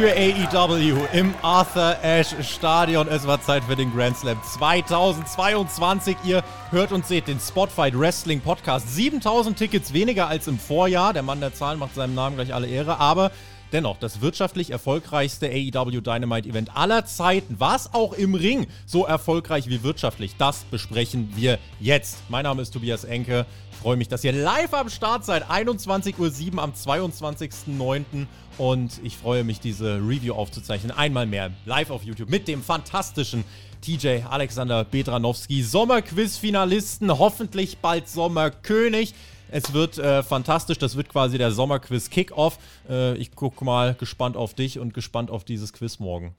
für AEW im Arthur Ashe Stadion. Es war Zeit für den Grand Slam 2022. Ihr hört und seht den Spotfight Wrestling Podcast. 7000 Tickets weniger als im Vorjahr. Der Mann der Zahlen macht seinem Namen gleich alle Ehre. Aber Dennoch, das wirtschaftlich erfolgreichste AEW Dynamite Event aller Zeiten. Was auch im Ring so erfolgreich wie wirtschaftlich, das besprechen wir jetzt. Mein Name ist Tobias Enke. Ich freue mich, dass ihr live am Start seid. 21.07 Uhr am 22.09. Und ich freue mich, diese Review aufzuzeichnen. Einmal mehr live auf YouTube mit dem fantastischen TJ Alexander Bedranowski, Sommerquiz-Finalisten, hoffentlich bald Sommerkönig. Es wird äh, fantastisch. Das wird quasi der Sommerquiz Kickoff. Äh, ich gucke mal gespannt auf dich und gespannt auf dieses Quiz morgen.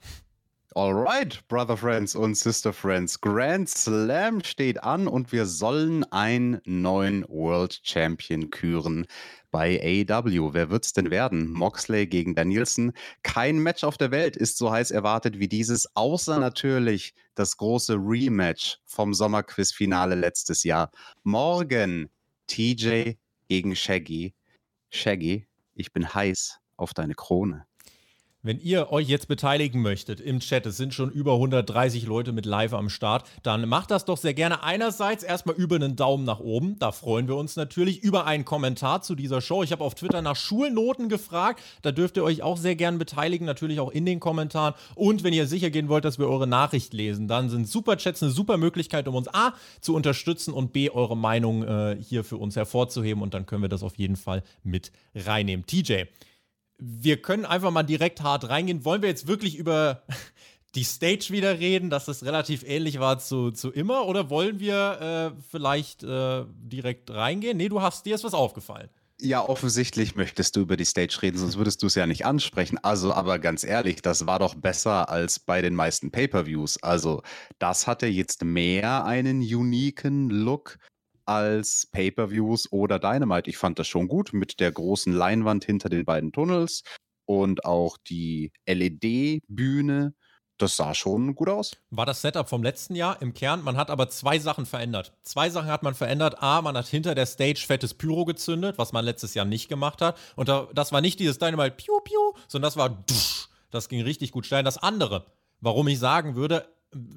Alright, Brother Friends und Sister Friends. Grand Slam steht an und wir sollen einen neuen World Champion küren bei AEW. Wer wird's denn werden? Moxley gegen Danielson. Kein Match auf der Welt ist so heiß erwartet wie dieses, außer natürlich das große Rematch vom Sommerquiz-Finale letztes Jahr. Morgen TJ gegen Shaggy. Shaggy, ich bin heiß auf deine Krone. Wenn ihr euch jetzt beteiligen möchtet im Chat, es sind schon über 130 Leute mit live am Start, dann macht das doch sehr gerne. Einerseits erstmal über einen Daumen nach oben, da freuen wir uns natürlich, über einen Kommentar zu dieser Show. Ich habe auf Twitter nach Schulnoten gefragt, da dürft ihr euch auch sehr gerne beteiligen, natürlich auch in den Kommentaren. Und wenn ihr sicher gehen wollt, dass wir eure Nachricht lesen, dann sind Superchats eine super Möglichkeit, um uns A zu unterstützen und B eure Meinung äh, hier für uns hervorzuheben und dann können wir das auf jeden Fall mit reinnehmen. TJ, wir können einfach mal direkt hart reingehen. Wollen wir jetzt wirklich über die Stage wieder reden, dass das relativ ähnlich war zu, zu immer? Oder wollen wir äh, vielleicht äh, direkt reingehen? Nee, du hast dir ist was aufgefallen. Ja, offensichtlich möchtest du über die Stage reden, sonst würdest du es ja nicht ansprechen. Also, aber ganz ehrlich, das war doch besser als bei den meisten Pay-per-Views. Also, das hatte jetzt mehr einen uniken Look als Pay-per-Views oder Dynamite. Ich fand das schon gut mit der großen Leinwand hinter den beiden Tunnels und auch die LED-Bühne. Das sah schon gut aus. War das Setup vom letzten Jahr im Kern. Man hat aber zwei Sachen verändert. Zwei Sachen hat man verändert. A, man hat hinter der Stage fettes Pyro gezündet, was man letztes Jahr nicht gemacht hat. Und das war nicht dieses Dynamite Piu Piu, sondern das war Dusch. Das ging richtig gut steil. Das andere, warum ich sagen würde,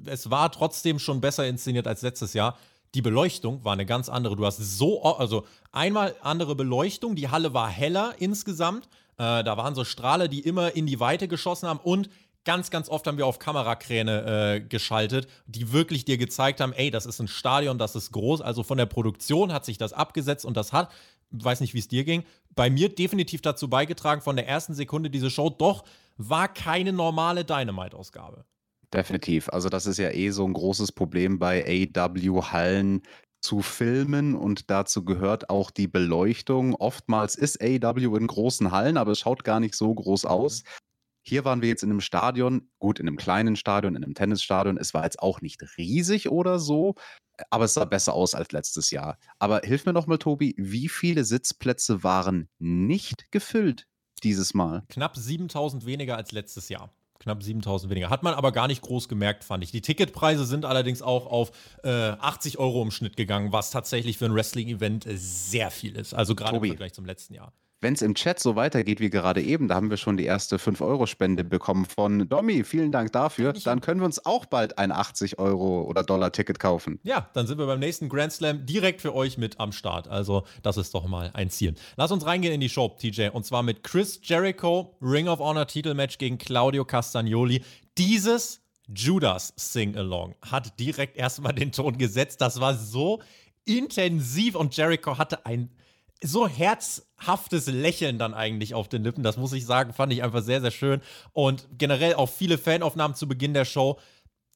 es war trotzdem schon besser inszeniert als letztes Jahr die Beleuchtung war eine ganz andere. Du hast so, also einmal andere Beleuchtung, die Halle war heller insgesamt. Äh, da waren so Strahle, die immer in die Weite geschossen haben und ganz, ganz oft haben wir auf Kamerakräne äh, geschaltet, die wirklich dir gezeigt haben, ey, das ist ein Stadion, das ist groß. Also von der Produktion hat sich das abgesetzt und das hat, weiß nicht, wie es dir ging, bei mir definitiv dazu beigetragen, von der ersten Sekunde diese Show doch war keine normale Dynamite-Ausgabe. Definitiv. Also das ist ja eh so ein großes Problem bei AW-Hallen zu filmen und dazu gehört auch die Beleuchtung. Oftmals ist AW in großen Hallen, aber es schaut gar nicht so groß aus. Hier waren wir jetzt in einem Stadion, gut, in einem kleinen Stadion, in einem Tennisstadion. Es war jetzt auch nicht riesig oder so, aber es sah besser aus als letztes Jahr. Aber hilf mir noch mal, Tobi, wie viele Sitzplätze waren nicht gefüllt dieses Mal? Knapp 7000 weniger als letztes Jahr. Knapp 7000 weniger. Hat man aber gar nicht groß gemerkt, fand ich. Die Ticketpreise sind allerdings auch auf äh, 80 Euro im Schnitt gegangen, was tatsächlich für ein Wrestling-Event sehr viel ist. Also gerade im Vergleich zum letzten Jahr wenn es im Chat so weitergeht wie gerade eben, da haben wir schon die erste 5-Euro-Spende bekommen von Domi. Vielen Dank dafür. Dann können wir uns auch bald ein 80 Euro oder Dollar-Ticket kaufen. Ja, dann sind wir beim nächsten Grand Slam direkt für euch mit am Start. Also, das ist doch mal ein Ziel. Lass uns reingehen in die Show, TJ. Und zwar mit Chris Jericho, Ring of Honor Titelmatch gegen Claudio Castagnoli. Dieses Judas Sing-Along hat direkt erstmal den Ton gesetzt. Das war so intensiv und Jericho hatte ein so herzhaftes Lächeln dann eigentlich auf den Lippen. Das muss ich sagen, fand ich einfach sehr, sehr schön. Und generell auch viele Fanaufnahmen zu Beginn der Show.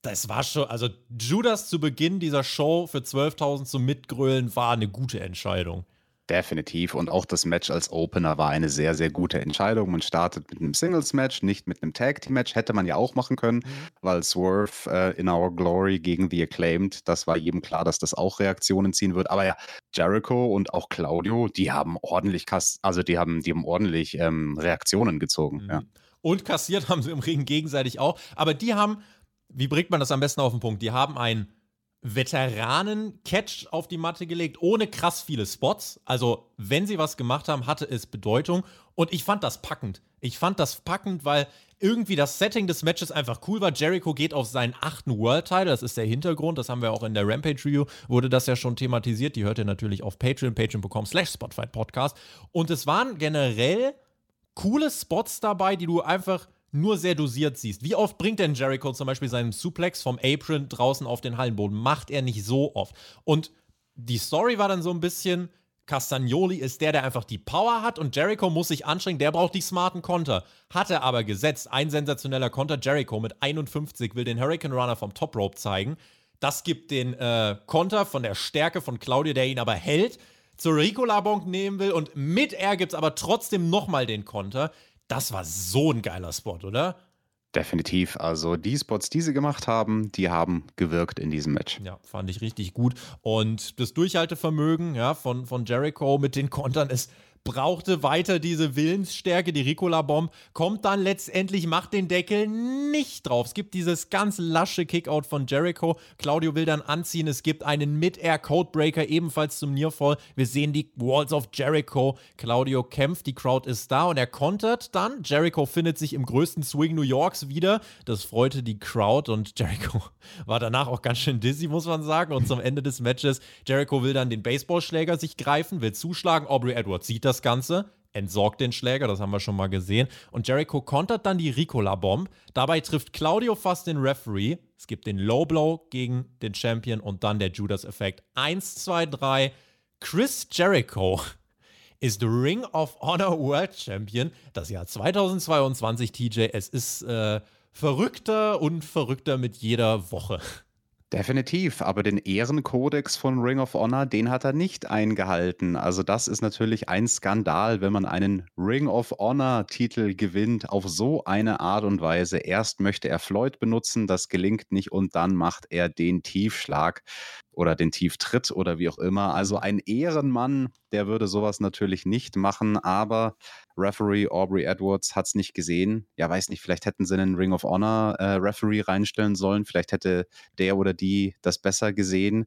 Das war schon, also Judas zu Beginn dieser Show für 12.000 zum Mitgrölen war eine gute Entscheidung. Definitiv. Und auch das Match als Opener war eine sehr, sehr gute Entscheidung. Man startet mit einem Singles-Match, nicht mit einem Tag-Team-Match. Hätte man ja auch machen können, mhm. weil Swerve äh, in Our Glory gegen The Acclaimed, das war jedem klar, dass das auch Reaktionen ziehen wird. Aber ja, Jericho und auch Claudio, die haben ordentlich, also die haben, die haben ordentlich ähm, Reaktionen gezogen. Mhm. Ja. Und kassiert haben sie im Ring gegenseitig auch. Aber die haben, wie bringt man das am besten auf den Punkt? Die haben ein Veteranen-Catch auf die Matte gelegt, ohne krass viele Spots. Also, wenn sie was gemacht haben, hatte es Bedeutung. Und ich fand das packend. Ich fand das packend, weil irgendwie das Setting des Matches einfach cool war. Jericho geht auf seinen achten World-Title, das ist der Hintergrund, das haben wir auch in der Rampage-Review, wurde das ja schon thematisiert. Die hört ihr natürlich auf Patreon, patreon.com slash Spotify-Podcast. Und es waren generell coole Spots dabei, die du einfach nur sehr dosiert siehst. Wie oft bringt denn Jericho zum Beispiel seinen Suplex vom Apron draußen auf den Hallenboden? Macht er nicht so oft. Und die Story war dann so ein bisschen, Castagnoli ist der, der einfach die Power hat und Jericho muss sich anstrengen, der braucht die smarten Konter. Hat er aber gesetzt, ein sensationeller Konter, Jericho mit 51 will den Hurricane Runner vom Top Rope zeigen. Das gibt den äh, Konter von der Stärke von Claudio, der ihn aber hält, zur Ricola-Bonk nehmen will und mit er gibt es aber trotzdem nochmal den Konter. Das war so ein geiler Spot, oder? Definitiv. Also die Spots, die sie gemacht haben, die haben gewirkt in diesem Match. Ja, fand ich richtig gut. Und das Durchhaltevermögen ja, von, von Jericho mit den Kontern ist brauchte weiter diese Willensstärke. Die Ricola-Bomb kommt dann letztendlich, macht den Deckel nicht drauf. Es gibt dieses ganz lasche Kickout von Jericho. Claudio will dann anziehen. Es gibt einen Mid-Air-Codebreaker ebenfalls zum Nearfall. Wir sehen die Walls of Jericho. Claudio kämpft, die Crowd ist da und er kontert dann. Jericho findet sich im größten Swing New Yorks wieder. Das freute die Crowd und Jericho war danach auch ganz schön dizzy, muss man sagen. Und zum Ende des Matches, Jericho will dann den Baseballschläger sich greifen, will zuschlagen. Aubrey Edwards sieht das das Ganze, entsorgt den Schläger, das haben wir schon mal gesehen. Und Jericho kontert dann die Ricola-Bomb. Dabei trifft Claudio fast den Referee. Es gibt den Low Blow gegen den Champion und dann der Judas-Effekt. 1, 2, 3. Chris Jericho ist Ring of Honor World Champion. Das Jahr 2022, TJ. Es ist äh, verrückter und verrückter mit jeder Woche. Definitiv, aber den Ehrenkodex von Ring of Honor, den hat er nicht eingehalten. Also das ist natürlich ein Skandal, wenn man einen Ring of Honor-Titel gewinnt auf so eine Art und Weise. Erst möchte er Floyd benutzen, das gelingt nicht und dann macht er den Tiefschlag oder den Tieftritt oder wie auch immer. Also ein Ehrenmann, der würde sowas natürlich nicht machen, aber Referee Aubrey Edwards hat es nicht gesehen. Ja, weiß nicht, vielleicht hätten sie einen Ring of Honor äh, Referee reinstellen sollen, vielleicht hätte der oder die das besser gesehen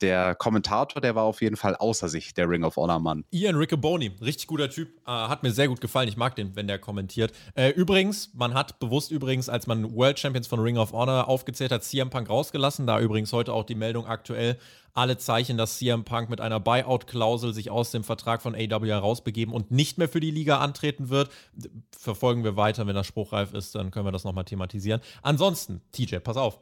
der Kommentator, der war auf jeden Fall außer sich, der Ring of Honor Mann. Ian Riccoboni, richtig guter Typ, äh, hat mir sehr gut gefallen. Ich mag den, wenn der kommentiert. Äh, übrigens, man hat bewusst übrigens, als man World Champions von Ring of Honor aufgezählt hat, CM Punk rausgelassen. Da übrigens heute auch die Meldung aktuell. Alle Zeichen, dass CM Punk mit einer Buyout-Klausel sich aus dem Vertrag von AW herausbegeben und nicht mehr für die Liga antreten wird. Verfolgen wir weiter. Wenn das spruchreif ist, dann können wir das nochmal thematisieren. Ansonsten, TJ, pass auf.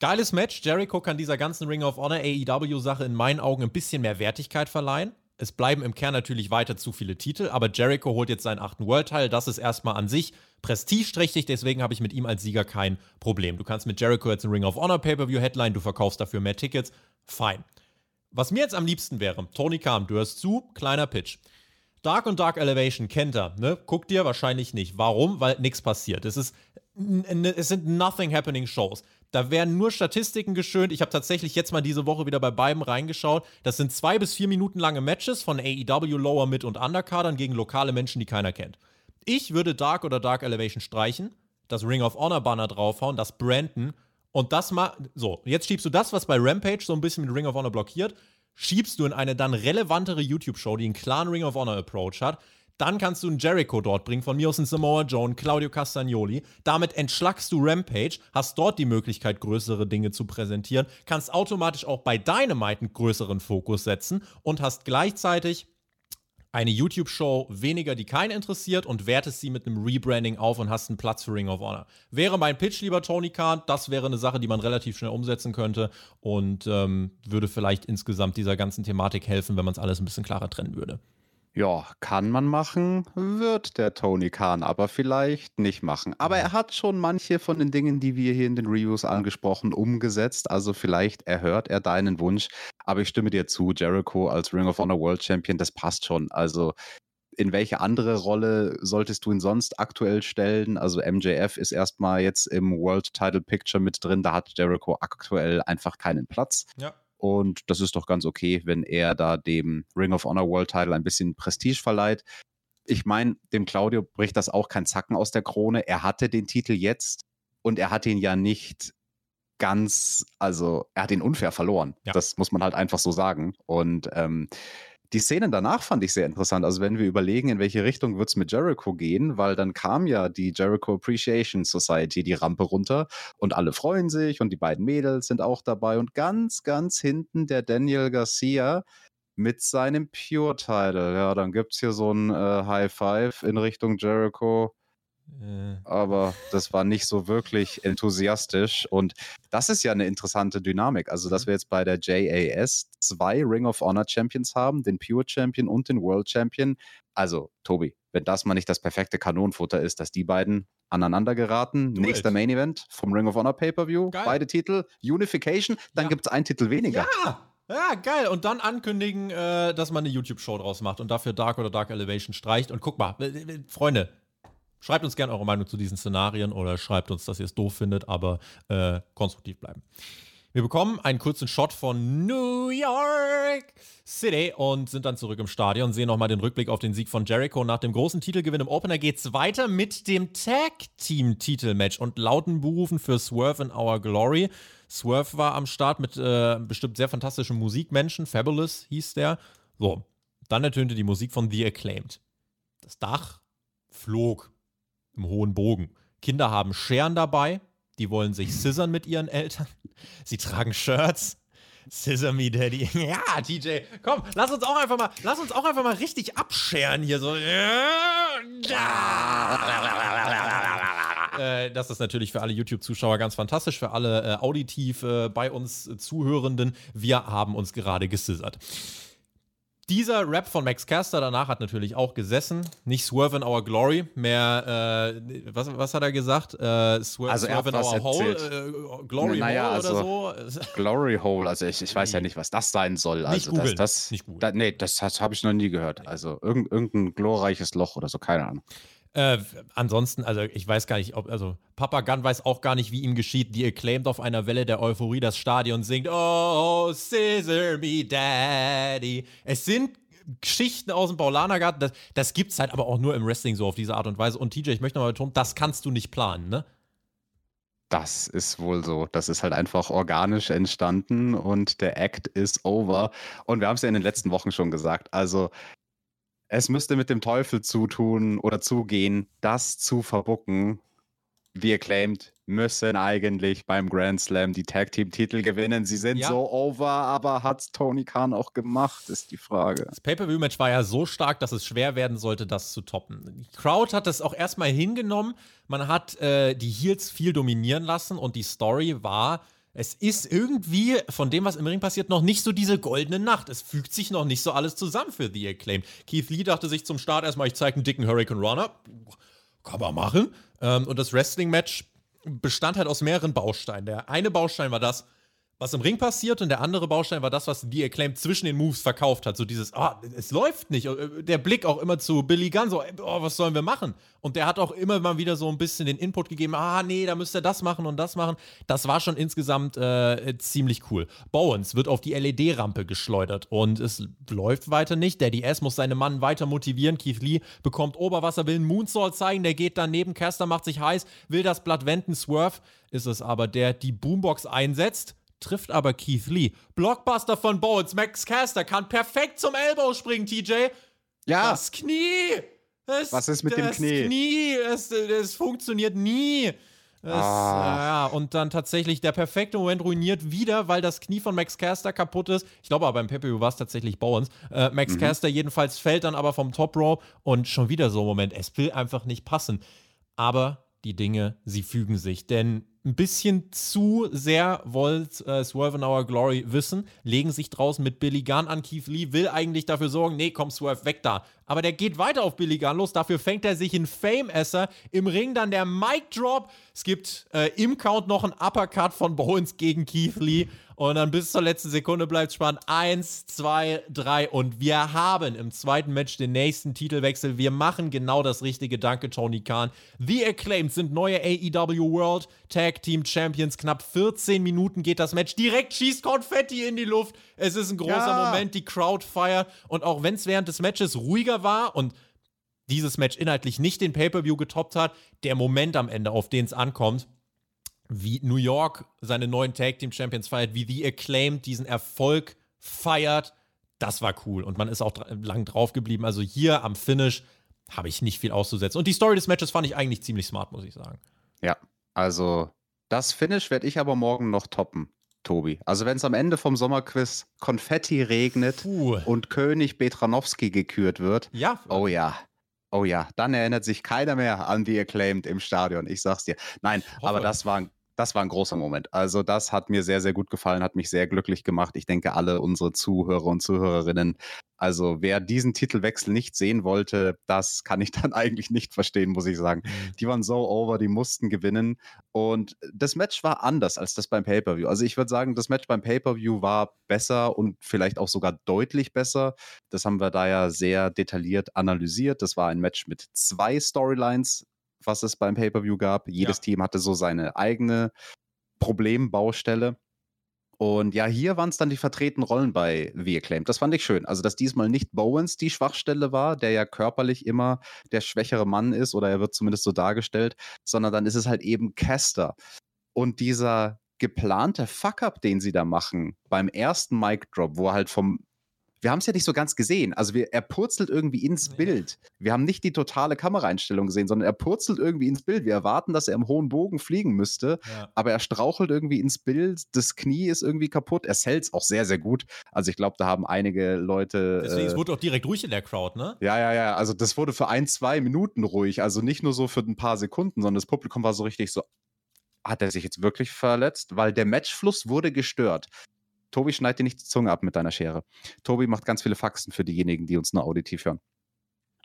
Geiles Match. Jericho kann dieser ganzen Ring of Honor AEW-Sache in meinen Augen ein bisschen mehr Wertigkeit verleihen. Es bleiben im Kern natürlich weiter zu viele Titel, aber Jericho holt jetzt seinen achten World-Teil. Das ist erstmal an sich prestigeträchtig, deswegen habe ich mit ihm als Sieger kein Problem. Du kannst mit Jericho jetzt einen Ring of Honor Pay-Per-View Headline, du verkaufst dafür mehr Tickets. Fein. Was mir jetzt am liebsten wäre, Tony Khan, du hörst zu, kleiner Pitch. Dark und Dark Elevation kennt er, ne? Guckt dir wahrscheinlich nicht. Warum? Weil nichts passiert. Es ist es sind nothing happening Shows. Da werden nur Statistiken geschönt. Ich habe tatsächlich jetzt mal diese Woche wieder bei beiden reingeschaut. Das sind zwei bis vier Minuten lange Matches von AEW Lower, Mid und Undercardern gegen lokale Menschen, die keiner kennt. Ich würde Dark oder Dark Elevation streichen, das Ring of Honor Banner draufhauen, das Brandon und das mal. So, jetzt schiebst du das, was bei Rampage so ein bisschen mit Ring of Honor blockiert, schiebst du in eine dann relevantere YouTube-Show, die einen klaren Ring of Honor Approach hat dann kannst du einen Jericho dort bringen, von mir aus einen Samoa Joe, Claudio Castagnoli. Damit entschlackst du Rampage, hast dort die Möglichkeit, größere Dinge zu präsentieren, kannst automatisch auch bei Dynamite einen größeren Fokus setzen und hast gleichzeitig eine YouTube-Show weniger, die keinen interessiert und wertest sie mit einem Rebranding auf und hast einen Platz für Ring of Honor. Wäre mein Pitch, lieber Tony Khan, das wäre eine Sache, die man relativ schnell umsetzen könnte und ähm, würde vielleicht insgesamt dieser ganzen Thematik helfen, wenn man es alles ein bisschen klarer trennen würde. Ja, kann man machen, wird der Tony Khan aber vielleicht nicht machen. Aber er hat schon manche von den Dingen, die wir hier in den Reviews angesprochen, umgesetzt. Also vielleicht erhört er deinen Wunsch. Aber ich stimme dir zu, Jericho als Ring of Honor World Champion, das passt schon. Also in welche andere Rolle solltest du ihn sonst aktuell stellen? Also MJF ist erstmal jetzt im World Title Picture mit drin. Da hat Jericho aktuell einfach keinen Platz. Ja. Und das ist doch ganz okay, wenn er da dem Ring of Honor World Title ein bisschen Prestige verleiht. Ich meine, dem Claudio bricht das auch kein Zacken aus der Krone. Er hatte den Titel jetzt und er hat ihn ja nicht ganz, also er hat ihn unfair verloren. Ja. Das muss man halt einfach so sagen. Und ähm, die Szenen danach fand ich sehr interessant. Also wenn wir überlegen, in welche Richtung wird es mit Jericho gehen, weil dann kam ja die Jericho Appreciation Society die Rampe runter und alle freuen sich und die beiden Mädels sind auch dabei und ganz, ganz hinten der Daniel Garcia mit seinem Pure-Title. Ja, dann gibt es hier so ein äh, High Five in Richtung Jericho aber das war nicht so wirklich enthusiastisch. Und das ist ja eine interessante Dynamik. Also, dass wir jetzt bei der JAS zwei Ring of Honor Champions haben, den Pure Champion und den World Champion. Also, Tobi, wenn das mal nicht das perfekte Kanonenfutter ist, dass die beiden aneinander geraten. Do Nächster it. Main Event vom Ring of Honor Pay-Per-View. Beide Titel. Unification, dann Ja. gibt es einen Titel weniger. Ja! Ja, geil. Und dann ankündigen, äh, dass man eine YouTube-Show draus macht und dafür Dark oder Dark Elevation streicht. Und guck mal, äh, äh, Freunde, schreibt uns gerne eure Meinung zu diesen Szenarien oder schreibt uns, dass ihr es doof findet, aber äh, konstruktiv bleiben. Wir bekommen einen kurzen Shot von New York City und sind dann zurück im Stadion, sehen nochmal den Rückblick auf den Sieg von Jericho. Nach dem großen Titelgewinn im Opener geht's weiter mit dem Tag-Team-Titelmatch und lauten Berufen für Swerve in Our Glory. Swerve war am Start mit äh, bestimmt sehr fantastischen Musikmenschen. Fabulous hieß der. So, dann ertönte die Musik von The Acclaimed. Das Dach flog im hohen Bogen. Kinder haben Scheren dabei. Die wollen sich scissern mit ihren Eltern. Sie tragen Shirts. Scissor me, Daddy. Ja, TJ, komm, lass uns auch einfach mal, lass uns auch einfach mal richtig abscheren hier so. Äh, das ist natürlich für alle YouTube-Zuschauer ganz fantastisch, für alle äh, auditiv äh, bei uns äh, Zuhörenden. Wir haben uns gerade gescissert. Dieser Rap von Max Caster danach hat natürlich auch gesessen. Nicht Swerve in Our Glory, mehr, äh, was, was hat er gesagt? Äh, Swerve, Also er Swerve in Our Hole, äh, Glory Naja, Hole also- oder so. Glory Hole, also ich, ich weiß ja nicht, was das sein soll. Also googeln, das, das, nicht da, nee, das, das habe ich noch nie gehört. Also irgend, irgendein glorreiches Loch oder so, keine Ahnung. Äh, ansonsten, also ich weiß gar nicht, ob, also Papa Gunn weiß auch gar nicht, wie ihm geschieht. Die acclaimed auf einer Welle der Euphorie das Stadion singt, Oh, scissor me, Daddy. Es sind Geschichten aus dem Paulanergarten, das, das gibt's halt aber auch nur im Wrestling so auf diese Art und Weise. Und TJ, ich möchte nochmal betonen, das kannst du nicht planen, ne? Das ist wohl so. Das ist halt einfach organisch entstanden und der Act ist over. Und wir haben es ja in den letzten Wochen schon gesagt. Also es müsste mit dem Teufel zutun oder zugehen, das zu verbucken. Wir claimed müssen eigentlich beim Grand Slam die Tag Team Titel gewinnen. Sie sind Ja. so over, aber hat's Tony Khan auch gemacht, ist die Frage. Das Pay-Per-View-Match war ja so stark, dass es schwer werden sollte, das zu toppen. Die Crowd hat das auch erstmal hingenommen. Man hat äh, die Heels viel dominieren lassen und die Story war, es ist irgendwie von dem, was im Ring passiert, noch nicht so diese goldene Nacht. Es fügt sich noch nicht so alles zusammen für The Acclaim. Keith Lee dachte sich zum Start erstmal, ich zeige einen dicken Hurricane Runner. Kann man machen. Ähm, und das Wrestling-Match bestand halt aus mehreren Bausteinen. Der eine Baustein war das, was im Ring passiert und der andere Baustein war das, was The Acclaimed zwischen den Moves verkauft hat. So dieses, ah, es läuft nicht. Äh, Der Blick auch immer zu Billy Gunn, so, oh, was sollen wir machen? Und der hat auch immer mal wieder so ein bisschen den Input gegeben, ah, nee, da müsst ihr das machen und das machen. Das war schon insgesamt äh, ziemlich cool. Bowens wird auf die LED-Rampe geschleudert und es läuft weiter nicht. Daddy S muss seine Mann weiter motivieren. Keith Lee bekommt Oberwasser, will einen Moonsault zeigen, der geht daneben, Caster macht sich heiß, will das Blatt wenden, Swerve ist es aber, der die Boombox einsetzt trifft aber Keith Lee. Blockbuster von Bowens. Max Caster kann perfekt zum Elbow springen, TJ. Ja, Das Knie. Das, Was ist mit dem das Knie? Knie. Es, funktioniert nie. Das, Ah. Ja, und dann tatsächlich der perfekte Moment ruiniert wieder, weil das Knie von Max Caster kaputt ist. Ich glaube aber beim Pepe war es tatsächlich Bowens. Äh, Max Caster jedenfalls fällt dann aber vom Top Rope und schon wieder so ein Moment. Es will einfach nicht passen. Aber die Dinge, sie fügen sich. Denn ein bisschen zu sehr wollt äh, Swerve in Our Glory wissen, legen sich draußen mit Billy Gunn an. Keith Lee will eigentlich dafür sorgen, nee, komm, Swerve weg da. Aber der geht weiter auf Billy Gunn los. Dafür fängt er sich in Fame-Esser. Im Ring dann der Mic-Drop. Es gibt äh, im Count noch einen Uppercut von Bowens gegen Keith Lee. Und dann bis zur letzten Sekunde bleibt es spannend. Eins, zwei, drei. Und wir haben im zweiten Match den nächsten Titelwechsel. Wir machen genau das Richtige. Danke, Tony Khan. The Acclaimed sind neue AEW World Tag Team Champions. Knapp 14 Minuten geht das Match. Direkt schießt Konfetti in die Luft. Es ist ein großer ja. Moment. Die Crowd feiert. Und auch wenn es während des Matches ruhiger war und dieses Match inhaltlich nicht den Pay-Per-View getoppt hat, der Moment am Ende, auf den es ankommt, wie New York seine neuen Tag Team Champions feiert, wie The Acclaimed diesen Erfolg feiert, das war cool. Und man ist auch lang drauf geblieben. Also hier am Finish habe ich nicht viel auszusetzen. Und die Story des Matches fand ich eigentlich ziemlich smart, muss ich sagen. Ja, also das Finish werde ich aber morgen noch toppen. Tobi. Also wenn es am Ende vom Sommerquiz Konfetti regnet Puh. und König Betranowski gekürt wird, ja. oh ja, oh ja, dann erinnert sich keiner mehr an die Acclaimed im Stadion. Ich sag's dir. Nein, aber das war ein das war ein großer Moment. Also das hat mir sehr, sehr gut gefallen, hat mich sehr glücklich gemacht. Ich denke, alle unsere Zuhörer und Zuhörerinnen. Also wer diesen Titelwechsel nicht sehen wollte, das kann ich dann eigentlich nicht verstehen, muss ich sagen. Mhm. Die waren so over, die mussten gewinnen. Und das Match war anders als das beim Pay-per-view. Also ich würde sagen, das Match beim Pay-per-view war besser und vielleicht auch sogar deutlich besser. Das haben wir da ja sehr detailliert analysiert. Das war ein Match mit zwei Storylines was es beim Pay-Per-View gab. Jedes ja. Team hatte so seine eigene Problembaustelle. Und ja, hier waren es dann die vertretenen Rollen bei The Acclaimed. Das fand ich schön. Also, dass diesmal nicht Bowens die Schwachstelle war, der ja körperlich immer der schwächere Mann ist, oder er wird zumindest so dargestellt, sondern dann ist es halt eben Caster. Und dieser geplante Fuck-up, den sie da machen beim ersten Mic-Drop, wo er halt vom wir haben es ja nicht so ganz gesehen. Also wir, er purzelt irgendwie ins ja. Bild. Wir haben nicht die totale Kameraeinstellung gesehen, sondern er purzelt irgendwie ins Bild. Wir erwarten, dass er im hohen Bogen fliegen müsste, ja. aber er strauchelt irgendwie ins Bild. Das Knie ist irgendwie kaputt. Er hält auch sehr, sehr gut. Also ich glaube, da haben einige Leute. Deswegen, äh, es wurde auch direkt ruhig in der Crowd, ne? Ja, ja, ja. Also das wurde für ein, zwei Minuten ruhig. Also nicht nur so für ein paar Sekunden, sondern das Publikum war so richtig so, hat er sich jetzt wirklich verletzt? Weil der Matchfluss wurde gestört. Tobi, schneid dir nicht die Zunge ab mit deiner Schere. Tobi macht ganz viele Faxen für diejenigen, die uns nur auditiv hören.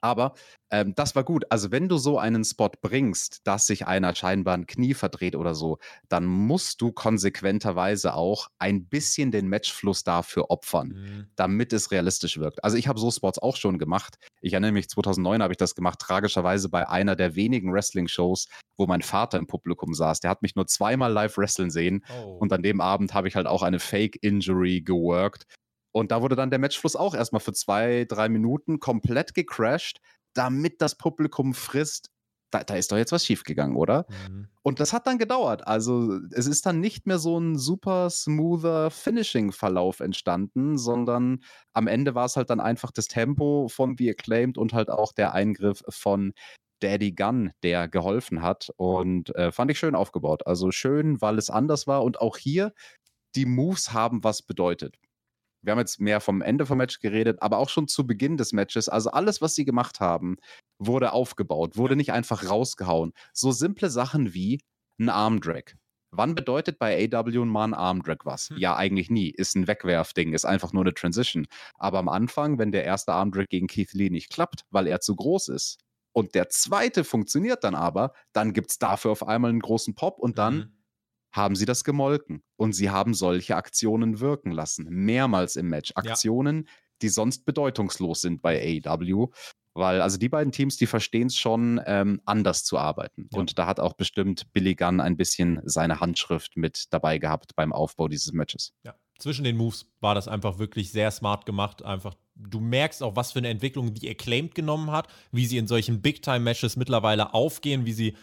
Aber ähm, das war gut. Also wenn du so einen Spot bringst, dass sich einer scheinbar ein Knie verdreht oder so, dann musst du konsequenterweise auch ein bisschen den Matchfluss dafür opfern, mhm. damit es realistisch wirkt. Also ich habe so Spots auch schon gemacht. Ich erinnere mich, 2009 habe ich das gemacht, tragischerweise bei einer der wenigen Wrestling-Shows, wo mein Vater im Publikum saß. Der hat mich nur zweimal live wrestlen sehen oh. und an dem Abend habe ich halt auch eine Fake-Injury geworkt und da wurde dann der Matchfluss auch erstmal für zwei, drei Minuten komplett gecrashed, damit das Publikum frisst. Da, da ist doch jetzt was schiefgegangen, oder? Mhm. Und das hat dann gedauert. Also es ist dann nicht mehr so ein super smoother Finishing-Verlauf entstanden, sondern am Ende war es halt dann einfach das Tempo von The Acclaimed und halt auch der Eingriff von Daddy Gunn, der geholfen hat. Und äh, fand ich schön aufgebaut. Also schön, weil es anders war. Und auch hier, die Moves haben was bedeutet wir haben jetzt mehr vom Ende vom Match geredet, aber auch schon zu Beginn des Matches. Also alles, was sie gemacht haben, wurde aufgebaut, wurde nicht einfach rausgehauen. So simple Sachen wie ein Armdrag. Wann bedeutet bei AW mal ein Armdrag was? Hm. Ja, eigentlich nie. Ist ein Wegwerfding, ist einfach nur eine Transition. Aber am Anfang, wenn der erste Armdrag gegen Keith Lee nicht klappt, weil er zu groß ist, und der zweite funktioniert dann aber, dann gibt es dafür auf einmal einen großen Pop und dann mhm haben sie das gemolken. Und sie haben solche Aktionen wirken lassen. Mehrmals im Match. Aktionen, ja. die sonst bedeutungslos sind bei AEW. Weil, also die beiden Teams, die verstehen es schon, ähm, anders zu arbeiten. Ja. Und da hat auch bestimmt Billy Gunn ein bisschen seine Handschrift mit dabei gehabt beim Aufbau dieses Matches. Ja, zwischen den Moves war das einfach wirklich sehr smart gemacht. Einfach, du merkst auch, was für eine Entwicklung die Acclaimed genommen hat, wie sie in solchen Big-Time-Matches mittlerweile aufgehen, wie sie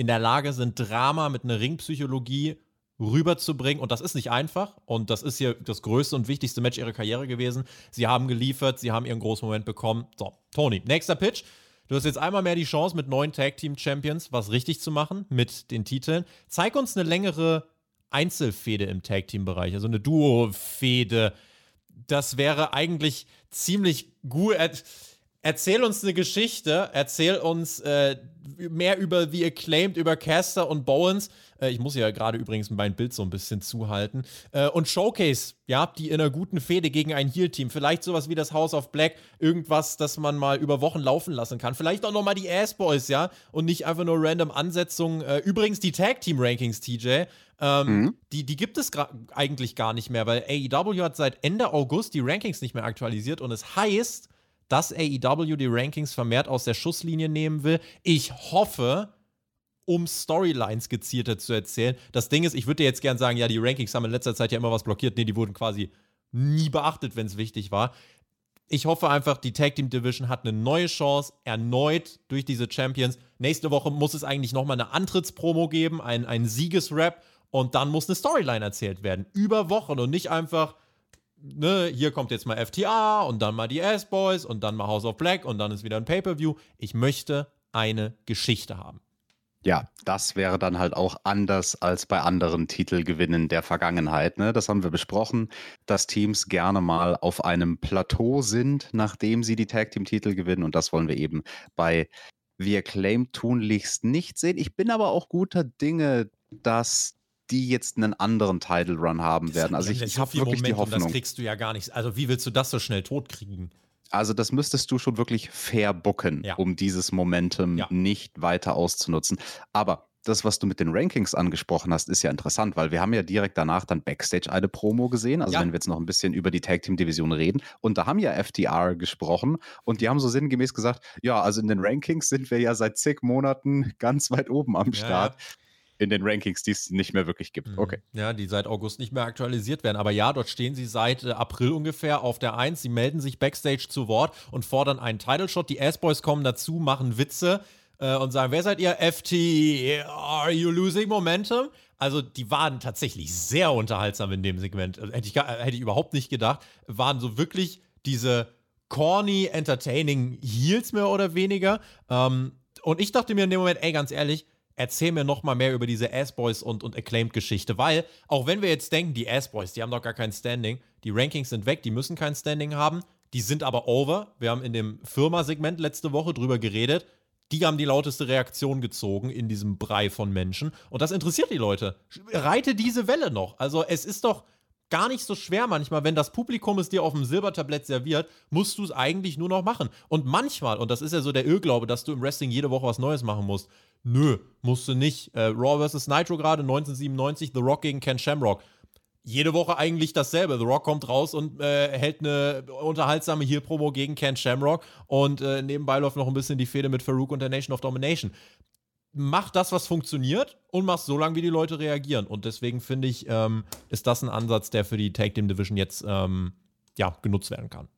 in der Lage sind, Drama mit einer Ringpsychologie rüberzubringen. Und das ist nicht einfach. Und das ist hier das größte und wichtigste Match ihrer Karriere gewesen. Sie haben geliefert, sie haben ihren großen Moment bekommen. So, Tony, nächster Pitch. Du hast jetzt einmal mehr die Chance, mit neuen Tag Team Champions was richtig zu machen mit den Titeln. Zeig uns eine längere Einzelfehde im Tag Team Bereich, also eine Duo-Fehde. Das wäre eigentlich ziemlich gut. Äh, Erzähl uns eine Geschichte, erzähl uns äh, mehr über The Acclaimed, über Caster und Bowens. Äh, ich muss ja gerade übrigens mein Bild so ein bisschen zuhalten. Äh, und Showcase, ja, die in einer guten Fehde gegen ein Heal-Team. Vielleicht sowas wie das House of Black, irgendwas, das man mal über Wochen laufen lassen kann. Vielleicht auch nochmal die Ass-Boys, ja, und nicht einfach nur random Ansetzungen. Äh, übrigens die Tag-Team-Rankings, TJ. Ähm, mhm. die, die gibt es eigentlich gar nicht mehr, weil AEW hat seit Ende August die Rankings nicht mehr aktualisiert und es heißt, dass AEW die Rankings vermehrt aus der Schusslinie nehmen will. Ich hoffe, um Storylines gezielter zu erzählen. Das Ding ist, ich würde dir jetzt gern sagen, ja, die Rankings haben in letzter Zeit ja immer was blockiert. Nee, die wurden quasi nie beachtet, wenn es wichtig war. Ich hoffe einfach, die Tag Team Division hat eine neue Chance, erneut durch diese Champions. Nächste Woche muss es eigentlich nochmal eine Antrittspromo geben, ein, ein Siegesrap und dann muss eine Storyline erzählt werden. Über Wochen und nicht einfach, ne, hier kommt jetzt mal FTA und dann mal die S-Boys und dann mal House of Black und dann ist wieder ein Pay-Per-View. Ich möchte eine Geschichte haben. Ja, das wäre dann halt auch anders als bei anderen Titelgewinnen der Vergangenheit. Ne? Das haben wir besprochen, dass Teams gerne mal auf einem Plateau sind, nachdem sie die Tag Team Titel gewinnen. Und das wollen wir eben bei Wir Claim tunlichst nicht sehen. Ich bin aber auch guter Dinge, dass die jetzt einen anderen Title Run haben werden. Also ich, ich habe wirklich Momentum, die Hoffnung. Das kriegst du ja gar nicht. Also wie willst du das so schnell totkriegen? Also das müsstest du schon wirklich fair bucken, ja. um dieses Momentum ja. nicht weiter auszunutzen. Aber das, was du mit den Rankings angesprochen hast, ist ja interessant, weil wir haben ja direkt danach dann Backstage eine Promo gesehen. Also ja. wenn wir jetzt noch ein bisschen über die Tag Team Division reden. Und da haben ja FTR gesprochen und die haben so sinngemäß gesagt, ja, also in den Rankings sind wir ja seit zig Monaten ganz weit oben am Start. Ja in den Rankings, die es nicht mehr wirklich gibt. Mhm. Okay. Ja, die seit August nicht mehr aktualisiert werden. Aber ja, dort stehen sie seit äh, April ungefähr auf der 1. Sie melden sich backstage zu Wort und fordern einen Title Shot. Die S-Boys kommen dazu, machen Witze äh, und sagen: Wer seid ihr? FT, are you losing momentum? Also, die waren tatsächlich sehr unterhaltsam in dem Segment. Also, hätte, ich, hätte ich überhaupt nicht gedacht. Waren so wirklich diese corny, entertaining Heels mehr oder weniger. Ähm, und ich dachte mir in dem Moment, ey, ganz ehrlich, erzähl mir noch mal mehr über diese Ass-Boys und, und Acclaimed-Geschichte, weil auch wenn wir jetzt denken, die Ass-Boys, die haben doch gar kein Standing, die Rankings sind weg, die müssen kein Standing haben, die sind aber over. Wir haben in dem Firma-Segment letzte Woche drüber geredet. Die haben die lauteste Reaktion gezogen in diesem Brei von Menschen. Und das interessiert die Leute. Reite diese Welle noch. Also, es ist doch gar nicht so schwer manchmal, wenn das Publikum es dir auf dem Silbertablett serviert, musst du es eigentlich nur noch machen. Und manchmal, und das ist ja so der Irrglaube, dass du im Wrestling jede Woche was Neues machen musst. Nö, musst du nicht. Äh, Raw vs. Nitro gerade 1997, The Rock gegen Ken Shamrock. Jede Woche eigentlich dasselbe. The Rock kommt raus und äh, hält eine unterhaltsame Heel-Promo gegen Ken Shamrock und äh, nebenbei läuft noch ein bisschen die Fehde mit Farouk und der Nation of Domination mach das, was funktioniert und mach so lange, wie die Leute reagieren. Und deswegen finde ich, ähm, ist das ein Ansatz, der für die Take Team Division jetzt ähm, ja, genutzt werden kann.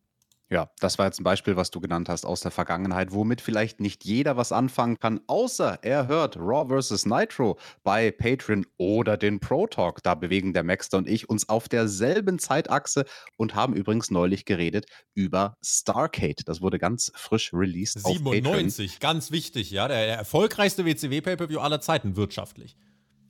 Ja, das war jetzt ein Beispiel, was du genannt hast aus der Vergangenheit, womit vielleicht nicht jeder was anfangen kann, außer er hört Raw vs. Nitro bei Patreon oder den Pro Talk. Da bewegen der Maxter und ich uns auf derselben Zeitachse und haben übrigens neulich geredet über Starcade. Das wurde ganz frisch released 97, ganz wichtig, ja, der, erfolgreichste WCW Pay-per-View aller Zeiten wirtschaftlich.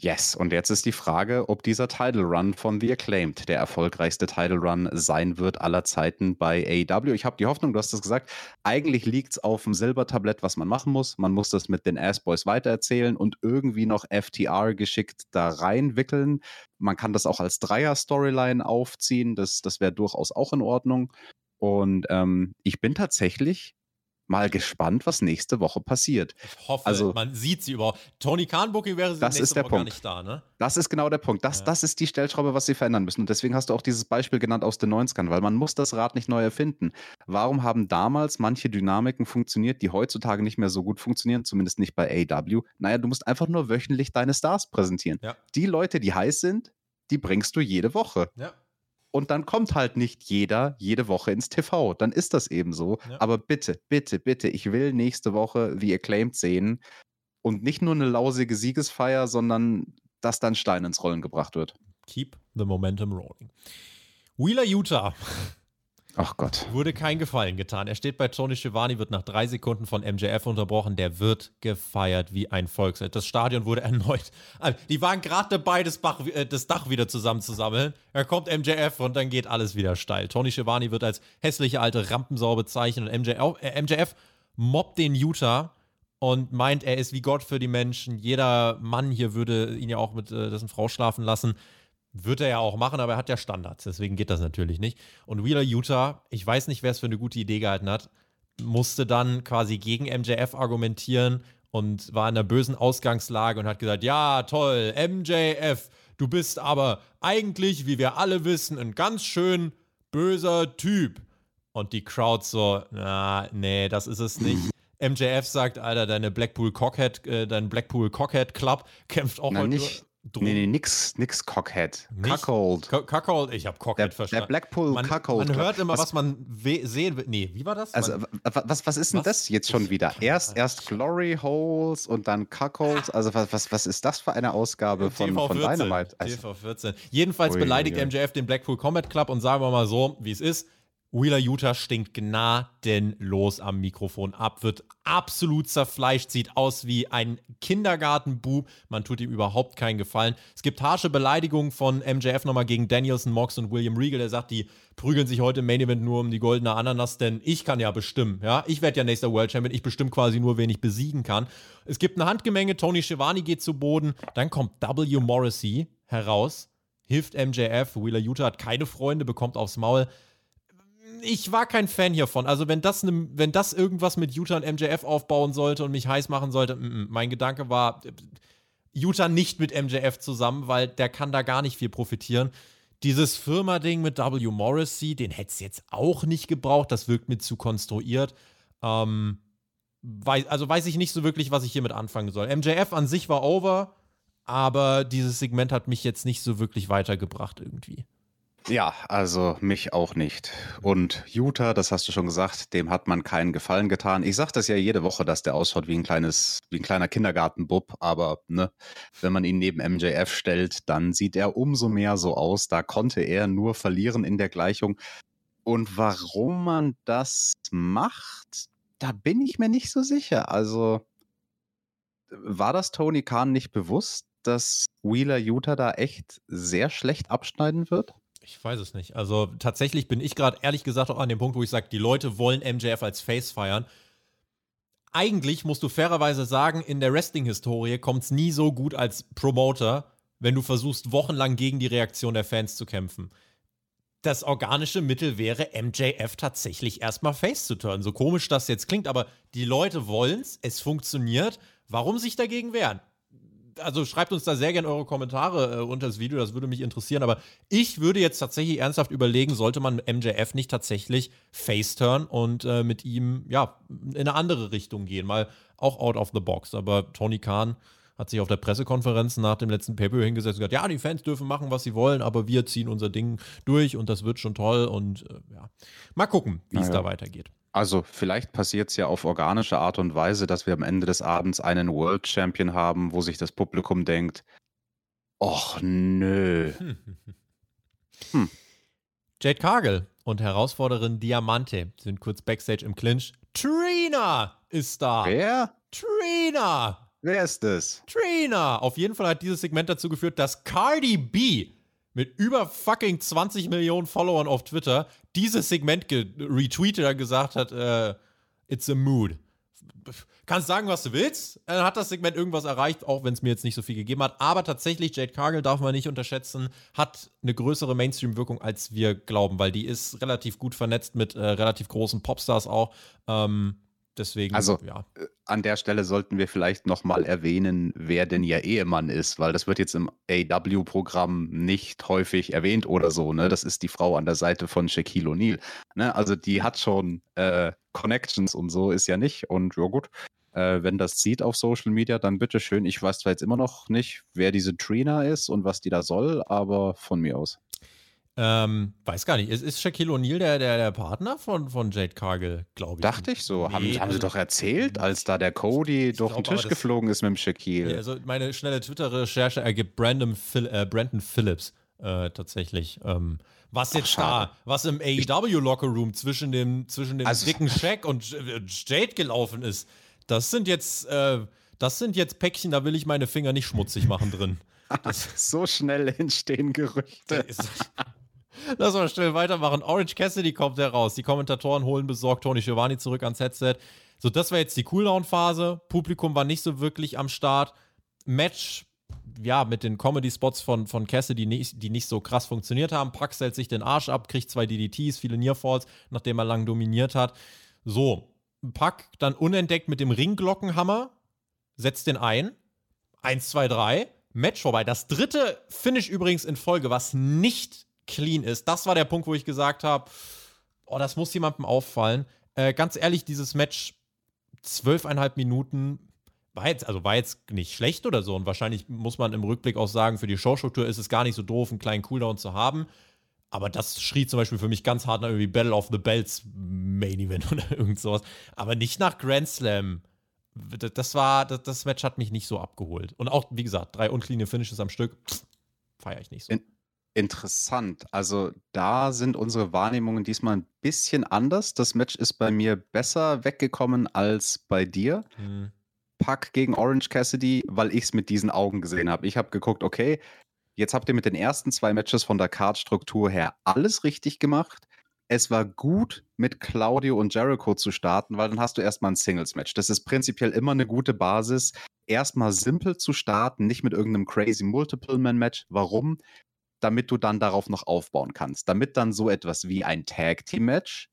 Yes, und jetzt ist die Frage, ob dieser Title Run von The Acclaimed der erfolgreichste Title Run sein wird aller Zeiten bei AEW. Ich habe die Hoffnung, du hast es gesagt, eigentlich liegt es auf dem Silbertablett, was man machen muss. Man muss das mit den Ass-Boys weitererzählen und irgendwie noch FTR geschickt da reinwickeln. Man kann das auch als Dreier-Storyline aufziehen, das, das wäre durchaus auch in Ordnung. Und ähm, ich bin tatsächlich mal gespannt, was nächste Woche passiert. Ich hoffe, also, man sieht sie überhaupt. Tony Khan Booking wäre sie das nächste ist der Woche Punkt. gar nicht da, ne? Das ist genau der Punkt. Das, ja. das ist die Stellschraube, was sie verändern müssen. Und deswegen hast du auch dieses Beispiel genannt aus den 90ern, weil man muss das Rad nicht neu erfinden. Warum haben damals manche Dynamiken funktioniert, die heutzutage nicht mehr so gut funktionieren, zumindest nicht bei AW? Naja, du musst einfach nur wöchentlich deine Stars präsentieren. Ja. Die Leute, die heiß sind, die bringst du jede Woche. Ja. Und dann kommt halt nicht jeder jede Woche ins TV. Dann ist das eben so. Ja. Aber bitte, bitte, bitte, ich will nächste Woche The Acclaimed sehen. Und nicht nur eine lausige Siegesfeier, sondern dass dann Stein ins Rollen gebracht wird. Keep the momentum rolling. Wheeler Utah Ach Gott. Wurde kein Gefallen getan. Er steht bei Tony Schiavone, wird nach drei Sekunden von MJF unterbrochen. Der wird gefeiert wie ein Volksheld. Das Stadion wurde erneut. Also, die waren gerade dabei, das, Bach, äh, das Dach wieder zusammenzusammeln. Da kommt MJF und dann geht alles wieder steil. Tony Schiavone wird als hässliche alte Rampensau bezeichnet und MJF, äh, MJF mobbt den Utah und meint, er ist wie Gott für die Menschen. Jeder Mann hier würde ihn ja auch mit äh, dessen Frau schlafen lassen. Wird er ja auch machen, aber er hat ja Standards, deswegen geht das natürlich nicht. Und Wheeler Utah, ich weiß nicht, wer es für eine gute Idee gehalten hat, musste dann quasi gegen MJF argumentieren und war in einer bösen Ausgangslage und hat gesagt, ja, toll, MJF, du bist aber eigentlich, wie wir alle wissen, ein ganz schön böser Typ. Und die Crowd so, na, nee, das ist es nicht. MJF sagt, Alter, deine Blackpool Cockhead, äh, dein Blackpool Cockhead Club kämpft auch Na, heute nicht, drum. nee, nee, nix, nix Cockhead. Cuckold. Cu- Cuckold, ich habe Der, Cockhead der verstanden. Blackpool man, Cuckold. man hört immer, was, man we- sehen will. Nee, wie war das? Also, man, was, was ist denn Was? das jetzt schon wieder? Erst, erst Glory Holes und dann Cuckolds. Also, was, was, was ist das für eine Ausgabe von, von Dynamite? Also, TV 14. Jedenfalls Ui, beleidigt ui, ui. MJF den Blackpool Combat Club und sagen wir mal so, wie es ist. Wheeler Utah stinkt gnadenlos am Mikrofon ab, wird absolut zerfleischt, sieht aus wie ein Kindergartenbub. Man tut ihm überhaupt keinen Gefallen. Es gibt harsche Beleidigungen von MJF nochmal gegen Danielson, Mox und William Regal. Der sagt, die prügeln sich heute im Main Event nur um die goldene Ananas, denn ich kann ja bestimmen. Ja, ich werde ja nächster World Champion. Ich bestimme quasi nur, wen ich besiegen kann. Es gibt eine Handgemenge. Tony Schiavone geht zu Boden. Dann kommt W. Morrissey heraus, hilft MJF. Wheeler Utah hat keine Freunde, bekommt aufs Maul ich war kein Fan hiervon. Also, wenn das, ne, wenn das irgendwas mit Utah und MJF aufbauen sollte und mich heiß machen sollte, mm, mm. mein Gedanke war, Utah nicht mit MJF zusammen, weil der kann da gar nicht viel profitieren. Dieses Firma-Ding mit W. Morrissey, den hätte es jetzt auch nicht gebraucht. Das wirkt mir zu konstruiert. Ähm, weiß, also weiß ich nicht so wirklich, was ich hiermit anfangen soll. MJF an sich war over, aber dieses Segment hat mich jetzt nicht so wirklich weitergebracht irgendwie. Ja, also mich auch nicht. Und Utah, das hast du schon gesagt, dem hat man keinen Gefallen getan. Ich sage das ja jede Woche, dass der ausschaut wie ein kleines, wie ein kleiner Kindergartenbub, aber ne, wenn man ihn neben MJF stellt, dann sieht er umso mehr so aus. Da konnte er nur verlieren in der Gleichung. Und warum man das macht, da bin ich mir nicht so sicher. Also war das Tony Khan nicht bewusst, dass Wheeler Utah da echt sehr schlecht abschneiden wird? Ich weiß es nicht. Also tatsächlich bin ich gerade ehrlich gesagt auch an dem Punkt, wo ich sage, die Leute wollen MJF als Face feiern. Eigentlich musst du fairerweise sagen, in der Wrestling-Historie kommt es nie so gut als Promoter, wenn du versuchst, wochenlang gegen die Reaktion der Fans zu kämpfen. Das organische Mittel wäre, MJF tatsächlich erstmal Face zu turnen. So komisch das jetzt klingt, aber die Leute wollen's, es funktioniert. Warum sich dagegen wehren? Also schreibt uns da sehr gerne eure Kommentare äh, unter das Video, das würde mich interessieren. Aber ich würde jetzt tatsächlich ernsthaft überlegen, sollte man MJF nicht tatsächlich Face-Turn und äh, mit ihm, ja, in eine andere Richtung gehen, mal auch out of the box. Aber Tony Khan hat sich auf der Pressekonferenz nach dem letzten Paper hingesetzt und gesagt, ja, die Fans dürfen machen, was sie wollen, aber wir ziehen unser Ding durch und das wird schon toll und äh, ja. Mal gucken, wie es Naja. da weitergeht. Also vielleicht passiert es ja auf organische Art und Weise, dass wir am Ende des Abends einen World Champion haben, wo sich das Publikum denkt, och nö. Hm. Jade Cargill und Herausforderin Diamante sind kurz backstage im Clinch. Trina ist da. Wer? Trina. Wer ist das? Trina. Auf jeden Fall hat dieses Segment dazu geführt, dass Cardi B mit über fucking 20 Millionen Followern auf Twitter dieses Segment retweetet und gesagt hat, äh, it's a mood. Kannst sagen, was du willst. Dann hat das Segment irgendwas erreicht, auch wenn es mir jetzt nicht so viel gegeben hat. Aber tatsächlich, Jade Cargill darf man nicht unterschätzen, hat eine größere Mainstream-Wirkung, als wir glauben, weil die ist relativ gut vernetzt mit äh, relativ großen Popstars auch. Ähm, deswegen, Also, ja. An der Stelle sollten wir vielleicht nochmal erwähnen, wer denn ihr Ehemann ist, weil das wird jetzt im AW-Programm nicht häufig erwähnt oder so. Ne? Das ist die Frau an der Seite von Shaquille O'Neal. Ne? Also die hat schon äh, Connections und so ist ja nicht. Und ja gut, äh, wenn das sieht auf Social Media, dann bitteschön. Ich weiß zwar jetzt immer noch nicht, wer diese Trina ist und was die da soll, aber von mir aus. Ähm, weiß gar nicht. Ist, ist Shaquille O'Neal der, der, der Partner von, von Jade Cargill, glaube ich? Dachte ich so. haben, Nee, haben sie also- doch erzählt, als da der Cody durch den glaub, aber Tisch geflogen ist mit dem Shaquille. Ja, also meine schnelle Twitter-Recherche ergibt Brandon, Phil, äh, Brandon Phillips äh, tatsächlich. Ähm, was jetzt Ach, da, was im AEW Lockerroom zwischen dem, zwischen dem also, dicken Shaq und Jade gelaufen ist, das sind jetzt, äh, das sind jetzt Päckchen, da will ich meine Finger nicht schmutzig machen drin. so schnell entstehen Gerüchte. Lass mal schnell weitermachen. Orange Cassidy kommt heraus. Die Kommentatoren holen besorgt Tony Giovanni zurück ans Headset. So, das war jetzt die Cooldown-Phase. Publikum war nicht so wirklich am Start. Match, ja, mit den Comedy-Spots von, von Cassidy, die nicht so krass funktioniert haben. Pack stellt sich den Arsch ab, kriegt zwei DDTs, viele Nearfalls, nachdem er lang dominiert hat. So, Pack dann unentdeckt mit dem Ringglockenhammer, setzt den ein. Eins, zwei, drei. Match vorbei. Das dritte Finish übrigens in Folge, was nicht clean ist. Das war der Punkt, wo ich gesagt habe, oh, das muss jemandem auffallen. Äh, ganz ehrlich, dieses Match zwölfeinhalb Minuten war jetzt, also war jetzt nicht schlecht oder so. Und wahrscheinlich muss man im Rückblick auch sagen, für die Showstruktur ist es gar nicht so doof, einen kleinen Cooldown zu haben. Aber das schrie zum Beispiel für mich ganz hart nach irgendwie Battle of the Bells Main Event oder irgend sowas. Aber nicht nach Grand Slam. Das war, das, Match hat mich nicht so abgeholt. Und auch, wie gesagt, drei unclean Finishes am Stück, feiere ich nicht so. In Interessant. Also, da sind unsere Wahrnehmungen diesmal ein bisschen anders. Das Match ist bei mir besser weggekommen als bei dir. Mhm. Pack gegen Orange Cassidy, weil ich es mit diesen Augen gesehen habe. Ich habe geguckt, okay, jetzt habt ihr mit den ersten zwei Matches von der Cardstruktur her alles richtig gemacht. Es war gut, mit Claudio und Jericho zu starten, weil dann hast du erstmal ein Singles-Match. Das ist prinzipiell immer eine gute Basis, erstmal simpel zu starten, nicht mit irgendeinem crazy Multiple-Man-Match. Warum? Damit du dann darauf noch aufbauen kannst. Damit dann so etwas wie ein Tag Team Match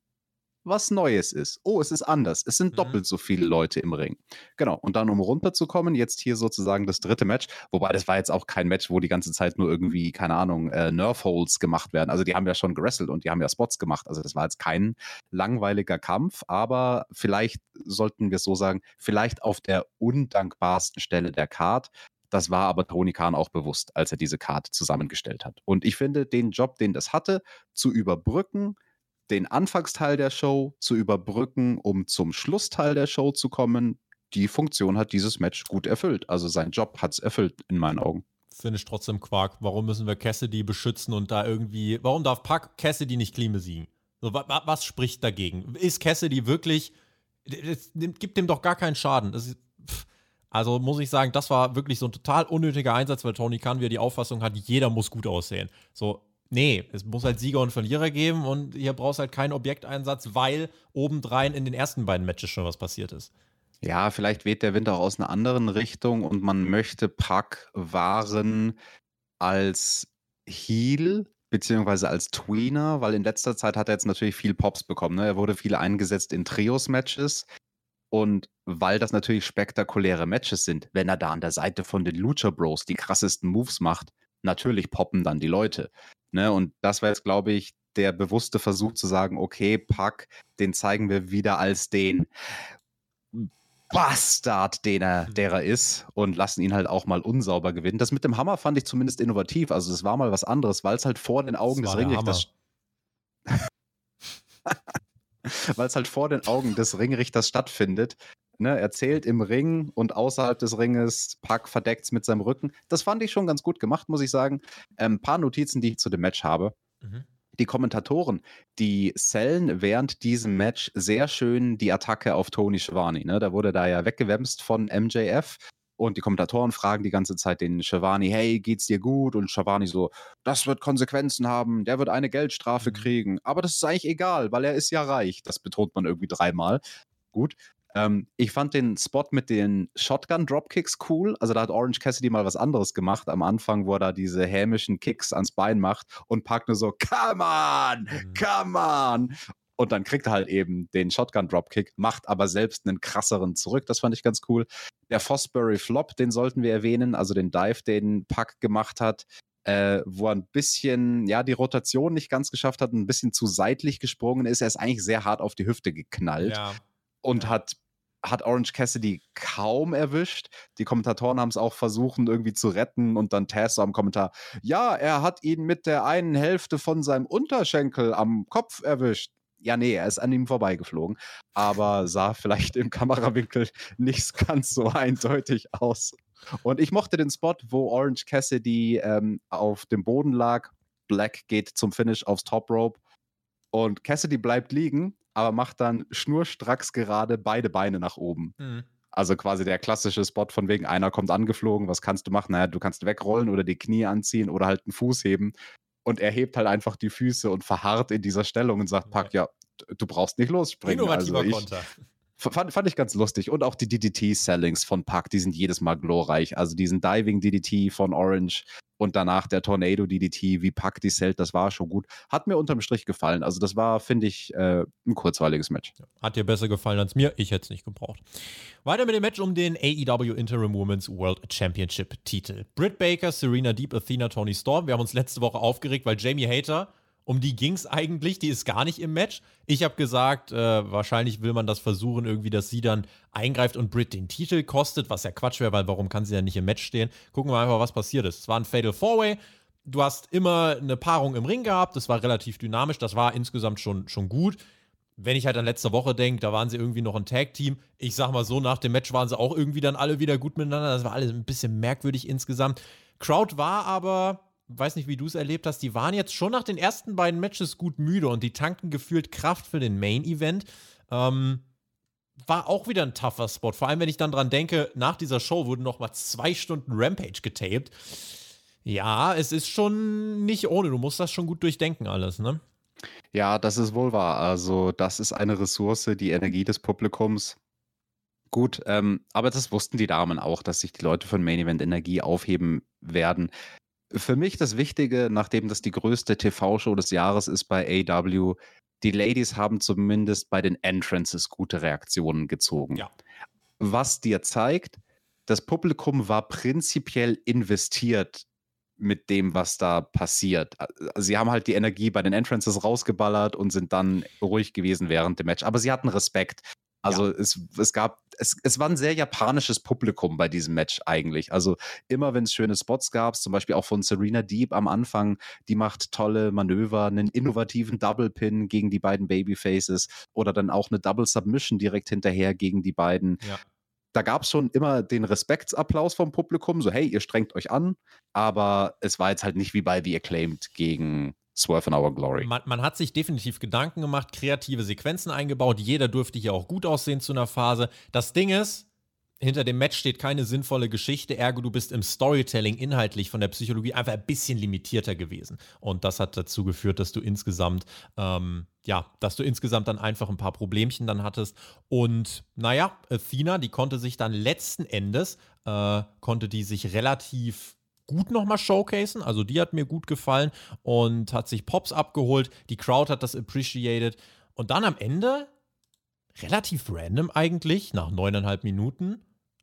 was Neues ist. Oh, es ist anders. Es sind mhm. doppelt so viele Leute im Ring. Genau. Und dann, um runterzukommen, jetzt hier sozusagen das dritte Match. Wobei, das war jetzt auch kein Match, wo die ganze Zeit nur irgendwie, keine Ahnung, äh, Nerf-Holds gemacht werden. Also, die haben ja schon gerestelt und die haben ja Spots gemacht. Also, das war jetzt kein langweiliger Kampf. Aber vielleicht sollten wir es so sagen, vielleicht auf der undankbarsten Stelle der Card das war aber Tony Khan auch bewusst, als er diese Karte zusammengestellt hat. Und ich finde, den Job, den das hatte, zu überbrücken, den Anfangsteil der Show zu überbrücken, um zum Schlussteil der Show zu kommen, die Funktion hat dieses Match gut erfüllt. Also sein Job hat es erfüllt, in meinen Augen. Finde ich trotzdem Quark. Warum müssen wir Cassidy beschützen und da irgendwie. Warum darf Pack Cassidy nicht clean besiegen? So, wa, was spricht dagegen? Ist Cassidy wirklich. Es gibt dem doch gar keinen Schaden. Das ist, also muss ich sagen, das war wirklich so ein total unnötiger Einsatz, weil Tony Khan wieder die Auffassung hat, jeder muss gut aussehen. So, nee, es muss halt Sieger und Verlierer geben und hier brauchst halt keinen Objekteinsatz, weil obendrein in den ersten beiden Matches schon was passiert ist. Ja, vielleicht weht der Wind auch aus einer anderen Richtung und man möchte Pack wahren als Heel beziehungsweise als Tweener, weil in letzter Zeit hat er jetzt natürlich viel Pops bekommen. Ne? Er wurde viel eingesetzt in Trios-Matches. Und weil das natürlich spektakuläre Matches sind, wenn er da an der Seite von den Lucha Bros die krassesten Moves macht, natürlich poppen dann die Leute. Ne? Und das war jetzt, glaube ich, der bewusste Versuch zu sagen, okay, Pack, den zeigen wir wieder als den Bastard, den er, mhm. der er ist, und lassen ihn halt auch mal unsauber gewinnen. Das mit dem Hammer fand ich zumindest innovativ. Also, es war mal was anderes, weil es halt vor den Augen das des Ringrichters. weil es halt vor den Augen des Ringrichters stattfindet. Ne, er zählt im Ring und außerhalb des Ringes, Pack verdeckt es mit seinem Rücken. Das fand ich schon ganz gut gemacht, muss ich sagen. Ein ähm, paar Notizen, die ich zu dem Match habe. Mhm. Die Kommentatoren, die sellen während diesem Match sehr schön die Attacke auf Tony Schiavone. Ne? Da wurde da ja weggewämst von MJF und die Kommentatoren fragen die ganze Zeit den Shivani, hey, geht's dir gut? Und Shivani so, das wird Konsequenzen haben, der wird eine Geldstrafe mhm. kriegen. Aber das ist eigentlich egal, weil er ist ja reich. Das betont man irgendwie dreimal. Gut. Ähm, ich fand den Spot mit den Shotgun-Dropkicks cool. Also da hat Orange Cassidy mal was anderes gemacht am Anfang, wo er da diese hämischen Kicks ans Bein macht und packt nur so, come on, mhm. come on. Und dann kriegt er halt eben den Shotgun-Dropkick, macht aber selbst einen krasseren zurück. Das fand ich ganz cool. Der Fosbury Flop, den sollten wir erwähnen, also den Dive, den Pack gemacht hat, äh, wo er ein bisschen, ja, die Rotation nicht ganz geschafft hat, ein bisschen zu seitlich gesprungen ist. Er ist eigentlich sehr hart auf die Hüfte geknallt ja. und ja. hat hat Orange Cassidy kaum erwischt. Die Kommentatoren haben es auch versucht, irgendwie zu retten und dann Taz so am Kommentar, ja, er hat ihn mit der einen Hälfte von seinem Unterschenkel am Kopf erwischt ja, nee, er ist an ihm vorbeigeflogen, aber sah vielleicht im Kamerawinkel nicht ganz so eindeutig aus. Und ich mochte den Spot, wo Orange Cassidy ähm, auf dem Boden lag Black geht zum Finish aufs Top Rope und Cassidy bleibt liegen, aber macht dann schnurstracks gerade beide Beine nach oben. Mhm. Also quasi der klassische Spot von wegen, einer kommt angeflogen, was kannst du machen? Naja, du kannst wegrollen oder die Knie anziehen oder halt einen Fuß heben. Und er hebt halt einfach die Füße und verharrt in dieser Stellung und sagt, Pack, ja, du brauchst nicht losspringen. Innovativer also ich, Konter. Fand, fand ich ganz lustig. Und auch die DDT-Sellings von Pack, die sind jedes Mal glorreich. Also diesen Diving DDT von Orange und danach der Tornado DDT, wie Pack die Zelt, das war schon gut. Hat mir unterm Strich gefallen. Also das war, finde ich, äh, ein kurzweiliges Match. Hat dir besser gefallen als mir. Ich hätte es nicht gebraucht. Weiter mit dem Match um den AEW Interim Women's World Championship Titel. Britt Baker, Serena Deep, Athena, Tony Storm. Wir haben uns letzte Woche aufgeregt, weil Jamie Hater um die ging es eigentlich. Die ist gar nicht im Match. Ich habe gesagt, äh, wahrscheinlich will man das versuchen, irgendwie, dass sie dann eingreift und Britt den Titel kostet, was ja Quatsch wäre, weil warum kann sie ja nicht im Match stehen? Gucken wir einfach, was passiert ist. Es war ein Fatal Four-Way. Du hast immer eine Paarung im Ring gehabt. Das war relativ dynamisch. Das war insgesamt schon, schon gut. Wenn ich halt an letzte Woche denke, da waren sie irgendwie noch ein Tag-Team. Ich sag mal so, nach dem Match waren sie auch irgendwie dann alle wieder gut miteinander. Das war alles ein bisschen merkwürdig insgesamt. Crowd war aber weiß nicht, wie du es erlebt hast, die waren jetzt schon nach den ersten beiden Matches gut müde und die tanken gefühlt Kraft für den Main-Event. Ähm, war auch wieder ein tougher Spot. Vor allem, wenn ich dann dran denke, nach dieser Show wurden noch mal zwei Stunden Rampage getaped. Ja, es ist schon nicht ohne. Du musst das schon gut durchdenken alles, ne? Ja, das ist wohl wahr. Also, das ist eine Ressource, die Energie des Publikums. Gut, ähm, aber das wussten die Damen auch, dass sich die Leute von Main Event Energie aufheben werden. Für mich das Wichtige, nachdem das die größte TV-Show des Jahres ist bei AW, die Ladies haben zumindest bei den Entrances gute Reaktionen gezogen. Ja. Was dir zeigt, das Publikum war prinzipiell investiert mit dem, was da passiert. Sie haben halt die Energie bei den Entrances rausgeballert und sind dann ruhig gewesen während dem Match. Aber sie hatten Respekt. Also ja. es, es gab, es, es war ein sehr japanisches Publikum bei diesem Match eigentlich. Also immer wenn es schöne Spots gab, zum Beispiel auch von Serena Deep am Anfang, die macht tolle Manöver, einen innovativen Double Pin gegen die beiden Babyfaces oder dann auch eine Double Submission direkt hinterher gegen die beiden. Ja da gab es schon immer den Respektsapplaus vom Publikum, so hey, ihr strengt euch an, aber es war jetzt halt nicht wie bei The Acclaimed gegen Swerve in Our Glory. Man, man, hat sich definitiv Gedanken gemacht, kreative Sequenzen eingebaut. Jeder durfte hier auch gut aussehen zu einer Phase. Das Ding ist, hinter dem Match steht keine sinnvolle Geschichte, ergo du bist im Storytelling inhaltlich von der Psychologie einfach ein bisschen limitierter gewesen. Und das hat dazu geführt, dass du insgesamt, ähm, ja, dass du insgesamt dann einfach ein paar Problemchen dann hattest. Und naja, Athena, die konnte sich dann letzten Endes, äh, konnte die sich relativ gut nochmal showcasen. Also die hat mir gut gefallen und hat sich Pops abgeholt. Die Crowd hat das appreciated. Und dann am Ende, relativ random eigentlich, nach neuneinhalb Minuten,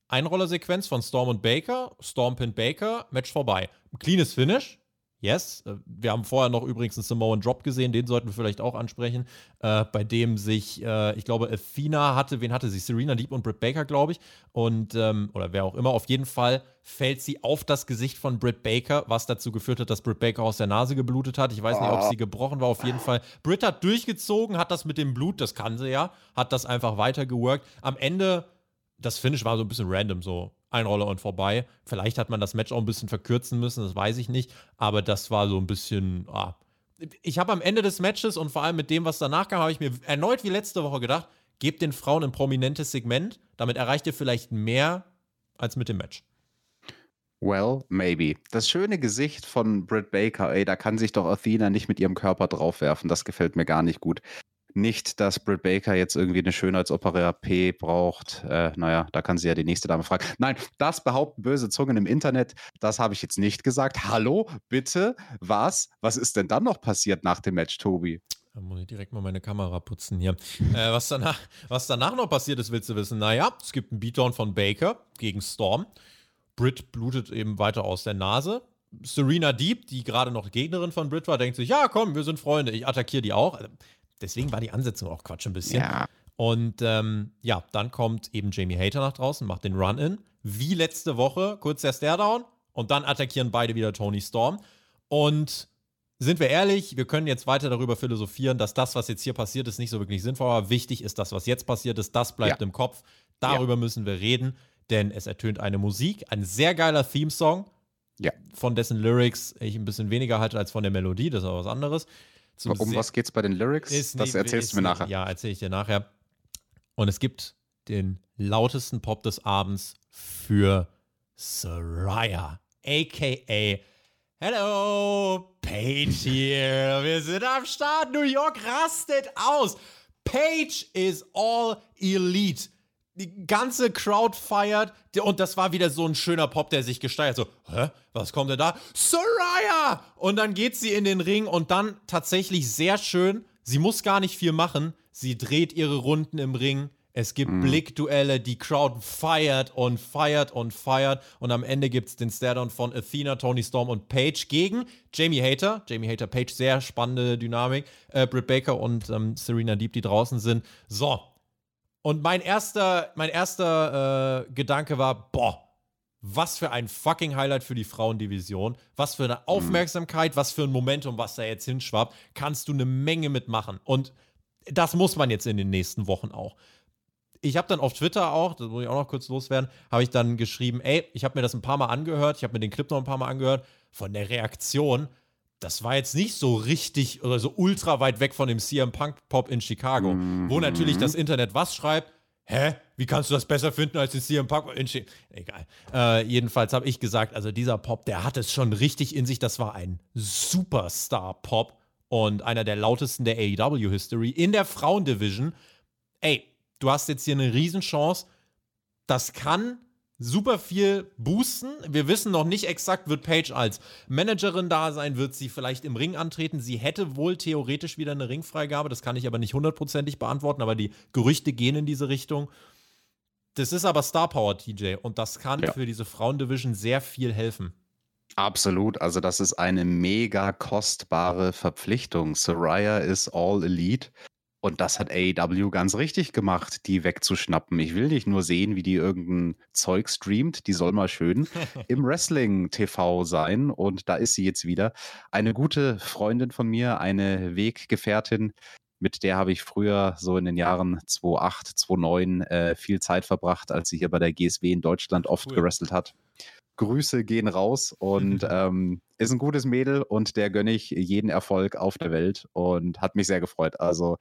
Einrollersequenz von Storm und Baker, Storm pin Baker, Match vorbei. Cleanes Finish, Yes. Äh, wir haben vorher noch übrigens einen Samoan Drop gesehen, den sollten wir vielleicht auch ansprechen, äh, bei dem sich, äh, ich glaube, Athena hatte, wen hatte sie? Serena Deep und Britt Baker, glaube ich. Und, ähm, oder wer auch immer, auf jeden Fall fällt sie auf das Gesicht von Britt Baker, was dazu geführt hat, dass Britt Baker aus der Nase geblutet hat. Ich weiß nicht, ob ah. sie gebrochen war, auf jeden Fall. Britt hat durchgezogen, hat das mit dem Blut, das kann sie ja, hat das einfach weitergeworkt. Am Ende das Finish war so ein bisschen random, so ein Roller und vorbei. Vielleicht hat man das Match auch ein bisschen verkürzen müssen, das weiß ich nicht. Aber das war so ein bisschen. Ah. Ich habe am Ende des Matches und vor allem mit dem, was danach kam, habe ich mir erneut wie letzte Woche gedacht, gebt den Frauen ein prominentes Segment, damit erreicht ihr vielleicht mehr als mit dem Match. Well, maybe. Das schöne Gesicht von Britt Baker, ey, da kann sich doch Athena nicht mit ihrem Körper draufwerfen. Das gefällt mir gar nicht gut nicht, dass Britt Baker jetzt irgendwie eine Schönheitsoperer-P braucht. Äh, naja, da kann sie ja die nächste Dame fragen. Nein, das behaupten böse Zungen im Internet. Das habe ich jetzt nicht gesagt. Hallo, bitte, was? Was ist denn dann noch passiert nach dem Match, Tobi? Da muss ich direkt mal meine Kamera putzen hier. äh, was, danach, was danach noch passiert ist, willst du wissen? Naja, es gibt einen Beatdown von Baker gegen Storm. Britt blutet eben weiter aus der Nase. Serena Deep, die gerade noch Gegnerin von Britt war, denkt sich, ja komm, wir sind Freunde, ich attackiere die auch. Deswegen war die Ansetzung auch Quatsch ein bisschen. Ja. Und ähm, ja, dann kommt eben Jamie Hater nach draußen, macht den Run-In. Wie letzte Woche, kurz der Stare-Down und dann attackieren beide wieder Tony Storm. Und sind wir ehrlich, wir können jetzt weiter darüber philosophieren, dass das, was jetzt hier passiert ist, nicht so wirklich sinnvoll war. Wichtig ist das, was jetzt passiert ist, das bleibt ja. im Kopf. Darüber ja. müssen wir reden, denn es ertönt eine Musik, ein sehr geiler Theme-Song. Ja. Von dessen Lyrics ich ein bisschen weniger halte als von der Melodie, das ist aber was anderes. Zum um was geht's bei den Lyrics? Ist das nie, erzählst du mir nachher. Ja, erzähle ich dir nachher. Und es gibt den lautesten Pop des Abends für Soraya, aka Hello, Paige hier. Wir sind am Start. New York rastet aus. Paige is all elite. Die ganze Crowd feiert. Und das war wieder so ein schöner Pop, der sich gesteigert. So, hä? Was kommt denn da? Soraya! Und dann geht sie in den Ring und dann tatsächlich sehr schön. Sie muss gar nicht viel machen. Sie dreht ihre Runden im Ring es gibt mhm. Blickduelle, die Crowd feiert und feiert und feiert. Und am Ende gibt es den Stairdown von Athena, Tony Storm und Paige gegen Jamie Hater. Jamie Hater, Paige, sehr spannende Dynamik. Äh, Britt Baker und ähm, Serena Deep, die draußen sind. So. Und mein erster, mein erster äh, Gedanke war: boah, was für ein fucking Highlight für die Frauendivision. Was für eine mhm. Aufmerksamkeit, was für ein Momentum, was da jetzt hinschwappt. Kannst du eine Menge mitmachen. Und das muss man jetzt in den nächsten Wochen auch ich habe dann auf Twitter auch, das muss ich auch noch kurz loswerden, habe ich dann geschrieben, ey, ich habe mir das ein paar Mal angehört, ich habe mir den Clip noch ein paar Mal angehört, von der Reaktion, das war jetzt nicht so richtig oder so ultra weit weg von dem CM Punk Pop in Chicago, mhm. wo natürlich das Internet was schreibt, hä, wie kannst du das besser finden als den CM Punk in Chicago? Egal. Äh, jedenfalls habe ich gesagt, also dieser Pop, der hat es schon richtig in sich, das war ein Superstar-Pop und einer der lautesten der AEW-History in der Frauendivision. Ey, du hast jetzt hier eine Riesenchance. Das kann super viel boosten. Wir wissen noch nicht exakt, wird Paige als Managerin da sein, wird sie vielleicht im Ring antreten. Sie hätte wohl theoretisch wieder eine Ringfreigabe, das kann ich aber nicht hundertprozentig beantworten, aber die Gerüchte gehen in diese Richtung. Das ist aber Star Power, TJ, und das kann ja. für diese Frauendivision sehr viel helfen. Absolut, also das ist eine mega kostbare Verpflichtung. Soraya ist All Elite. Und das hat AEW ganz richtig gemacht, die wegzuschnappen. Ich will nicht nur sehen, wie die irgendein Zeug streamt, die soll mal schön im Wrestling-TV sein. Und da ist sie jetzt wieder. Eine gute Freundin von mir, eine Weggefährtin, mit der habe ich früher so in den Jahren 2008, 2009 äh, viel Zeit verbracht, als sie hier bei der GSW in Deutschland oft cool. gewrestelt hat. Grüße gehen raus und ähm, ist ein gutes Mädel und der gönne ich jeden Erfolg auf der Welt und hat mich sehr gefreut. Also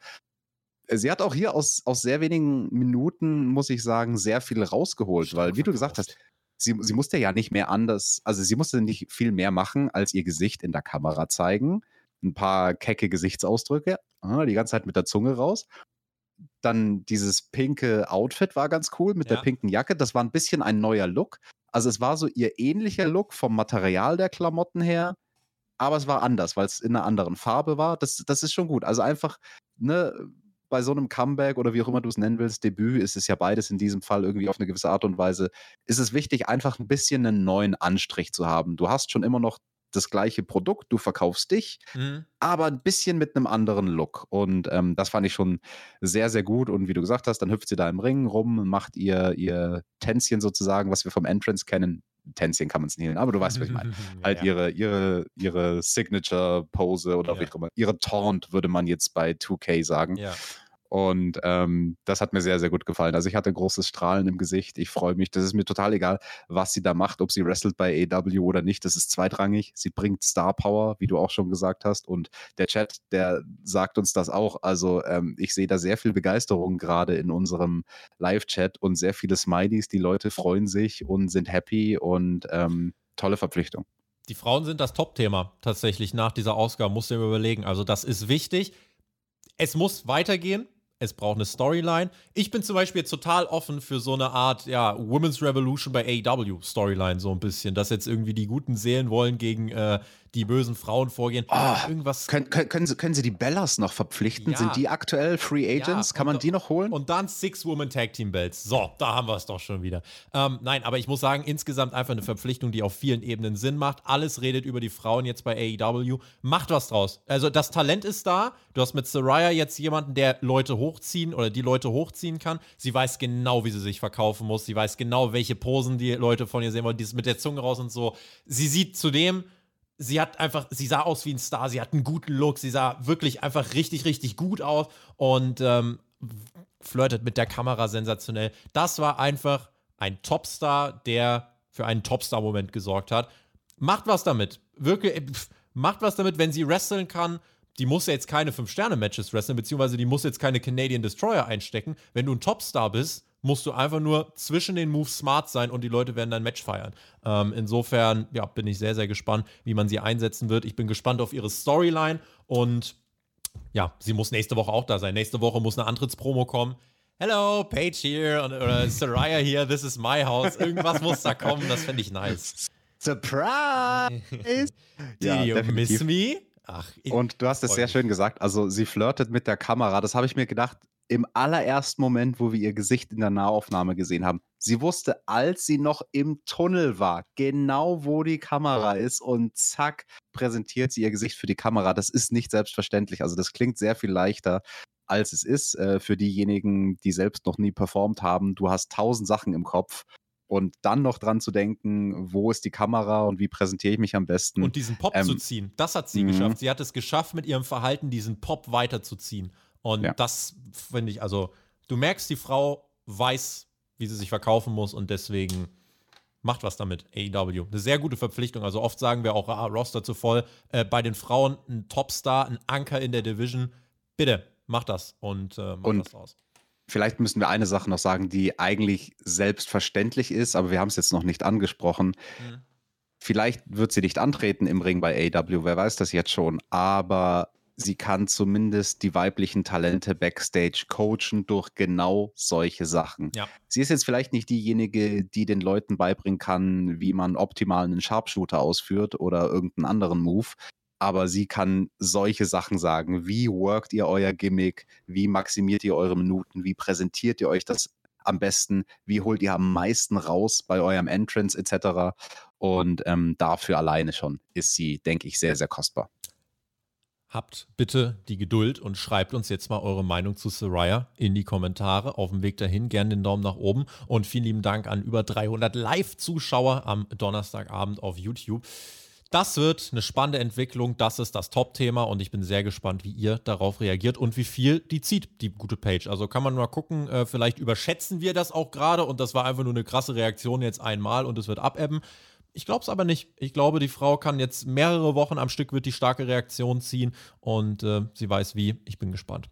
sie hat auch hier aus, aus sehr wenigen Minuten, muss ich sagen, sehr viel rausgeholt, weil, wie du gesagt hast, sie, sie musste ja nicht mehr anders, also sie musste nicht viel mehr machen, als ihr Gesicht in der Kamera zeigen. Ein paar kecke Gesichtsausdrücke, ah, die ganze Zeit mit der Zunge raus. Dann dieses pinke Outfit war ganz cool mit ja. der pinken Jacke. Das war ein bisschen ein neuer Look. Also es war so ihr ähnlicher Look vom Material der Klamotten her, aber es war anders, weil es in einer anderen Farbe war. Das, das ist schon gut. Also einfach, ne, bei so einem Comeback oder wie auch immer du es nennen willst, Debüt, ist es ja beides in diesem Fall irgendwie auf eine gewisse Art und Weise, ist es wichtig, einfach ein bisschen einen neuen Anstrich zu haben. Du hast schon immer noch das gleiche Produkt, du verkaufst dich, mhm. aber ein bisschen mit einem anderen Look. Und ähm, das fand ich schon sehr, sehr gut. Und wie du gesagt hast, dann hüpft sie da im Ring rum, macht ihr, ihr Tänzchen sozusagen, was wir vom Entrance kennen. Tänzchen kann man es nicht nennen, aber du weißt, was ich meine. halt ja. ihre, ihre, ihre Signature-Pose oder ja. wie auch immer. Ihre Taunt würde man jetzt bei 2K sagen. Ja. Und ähm, das hat mir sehr, sehr gut gefallen. Also ich hatte großes Strahlen im Gesicht. Ich freue mich. Das ist mir total egal, was sie da macht, ob sie wrestelt bei AW oder nicht. Das ist zweitrangig. Sie bringt Star Power, wie du auch schon gesagt hast. Und der Chat, der sagt uns das auch. Also ähm, ich sehe da sehr viel Begeisterung gerade in unserem Live-Chat und sehr viele Smileys. Die Leute freuen sich und sind happy und ähm, tolle Verpflichtung. Die Frauen sind das Top-Thema tatsächlich nach dieser Ausgabe, musst du dir überlegen. Also das ist wichtig. Es muss weitergehen es braucht eine Storyline. Ich bin zum Beispiel total offen für so eine Art, ja, Women's Revolution bei AEW Storyline, so ein bisschen. Dass jetzt irgendwie die guten Seelen wollen gegen äh, die bösen Frauen vorgehen. Oh, Irgendwas. Können, können, können, sie, können sie die Bellas noch verpflichten? Ja. Sind die aktuell Free Agents? Ja, Kann man die noch holen? Und dann Six-Woman Tag Team Belts. So, da haben wir es doch schon wieder. Ähm, nein, aber ich muss sagen, insgesamt einfach eine Verpflichtung, die auf vielen Ebenen Sinn macht. Alles redet über die Frauen jetzt bei AEW. Macht was draus. Also das Talent ist da. Du hast mit Soraya jetzt jemanden, der Leute hochziehen oder die Leute hochziehen kann. Sie weiß genau, wie sie sich verkaufen muss. Sie weiß genau, welche Posen die Leute von ihr sehen wollen. Dieses mit der Zunge raus und so. Sie sieht zudem sie hat einfach, sie sah aus wie ein Star, sie hat einen guten Look, sie sah wirklich einfach richtig, richtig gut aus und ähm, flirtet mit der Kamera sensationell. Das war einfach ein Topstar, der für einen Topstar-Moment gesorgt hat. macht was damit. Wirklich, pff, macht was damit, wenn sie wresteln kann. Die muss ja jetzt keine 5-Sterne-Matches wresteln, beziehungsweise die muss jetzt keine Canadian Destroyer einstecken. Wenn du ein Topstar bist, musst du einfach nur zwischen den Moves smart sein und die Leute werden dein Match feiern. Ähm, insofern, ja, bin ich sehr, sehr gespannt, wie man sie einsetzen wird. Ich bin gespannt auf ihre Storyline und ja, sie muss nächste Woche auch da sein. Nächste Woche muss eine Antrittspromo kommen. Hello, Paige here oder Saraya here, this is my house. Irgendwas muss da kommen, das finde ich nice. Surprise! Did ja, you definitiv. miss me? Ach, und du hast es sehr schön gesagt. Also, sie flirtet mit der Kamera. Das habe ich mir gedacht im allerersten Moment, wo wir ihr Gesicht in der Nahaufnahme gesehen haben. Sie wusste, als sie noch im Tunnel war, genau wo die Kamera ist und zack, präsentiert sie ihr Gesicht für die Kamera. Das ist nicht selbstverständlich. Also, das klingt sehr viel leichter, als es ist. Äh, für diejenigen, die selbst noch nie performt haben, du hast tausend Sachen im Kopf und dann noch dran zu denken, wo ist die Kamera und wie präsentiere ich mich am besten. Und diesen Pop ähm, zu ziehen, das hat sie mhm. geschafft. Sie hat es geschafft, mit ihrem Verhalten diesen Pop weiterzuziehen. Und ja. das finde ich, also du merkst, die Frau weiß, wie sie sich verkaufen muss und deswegen macht was damit, AEW. Eine sehr gute Verpflichtung. Also oft sagen wir auch, ah, Roster zu voll. Äh, bei den Frauen ein Topstar, ein Anker in der Division. Bitte, macht das und äh, macht und das aus. Vielleicht müssen wir eine Sache noch sagen, die eigentlich selbstverständlich ist, aber wir haben es jetzt noch nicht angesprochen. Mhm. Vielleicht wird sie nicht antreten im Ring bei AW, wer weiß das jetzt schon, aber sie kann zumindest die weiblichen Talente backstage coachen durch genau solche Sachen. Ja. Sie ist jetzt vielleicht nicht diejenige, die den Leuten beibringen kann, wie man optimal einen Sharpshooter ausführt oder irgendeinen anderen Move, aber sie kann solche Sachen sagen. Wie workt ihr euer Gimmick? Wie maximiert ihr eure Minuten? Wie präsentiert ihr euch das am besten? Wie holt ihr am meisten raus bei eurem Entrance etc.? Und ähm, dafür alleine schon ist sie, denke ich, sehr, sehr kostbar. Habt bitte die Geduld und schreibt uns jetzt mal eure Meinung zu Soraya in die Kommentare. Auf dem Weg dahin gerne den Daumen nach oben und vielen lieben Dank an über 300 Live-Zuschauer am Donnerstagabend auf YouTube. Das wird eine spannende Entwicklung. Das ist das Top-Thema und ich bin sehr gespannt, wie ihr darauf reagiert und wie viel die zieht, die gute Page. Also kann man mal gucken, äh, vielleicht überschätzen wir das auch gerade und das war einfach nur eine krasse Reaktion jetzt einmal und es wird abebben. Ich glaube es aber nicht. Ich glaube, die Frau kann jetzt mehrere Wochen am Stück wird die starke Reaktion ziehen und äh, sie weiß wie. Ich bin gespannt.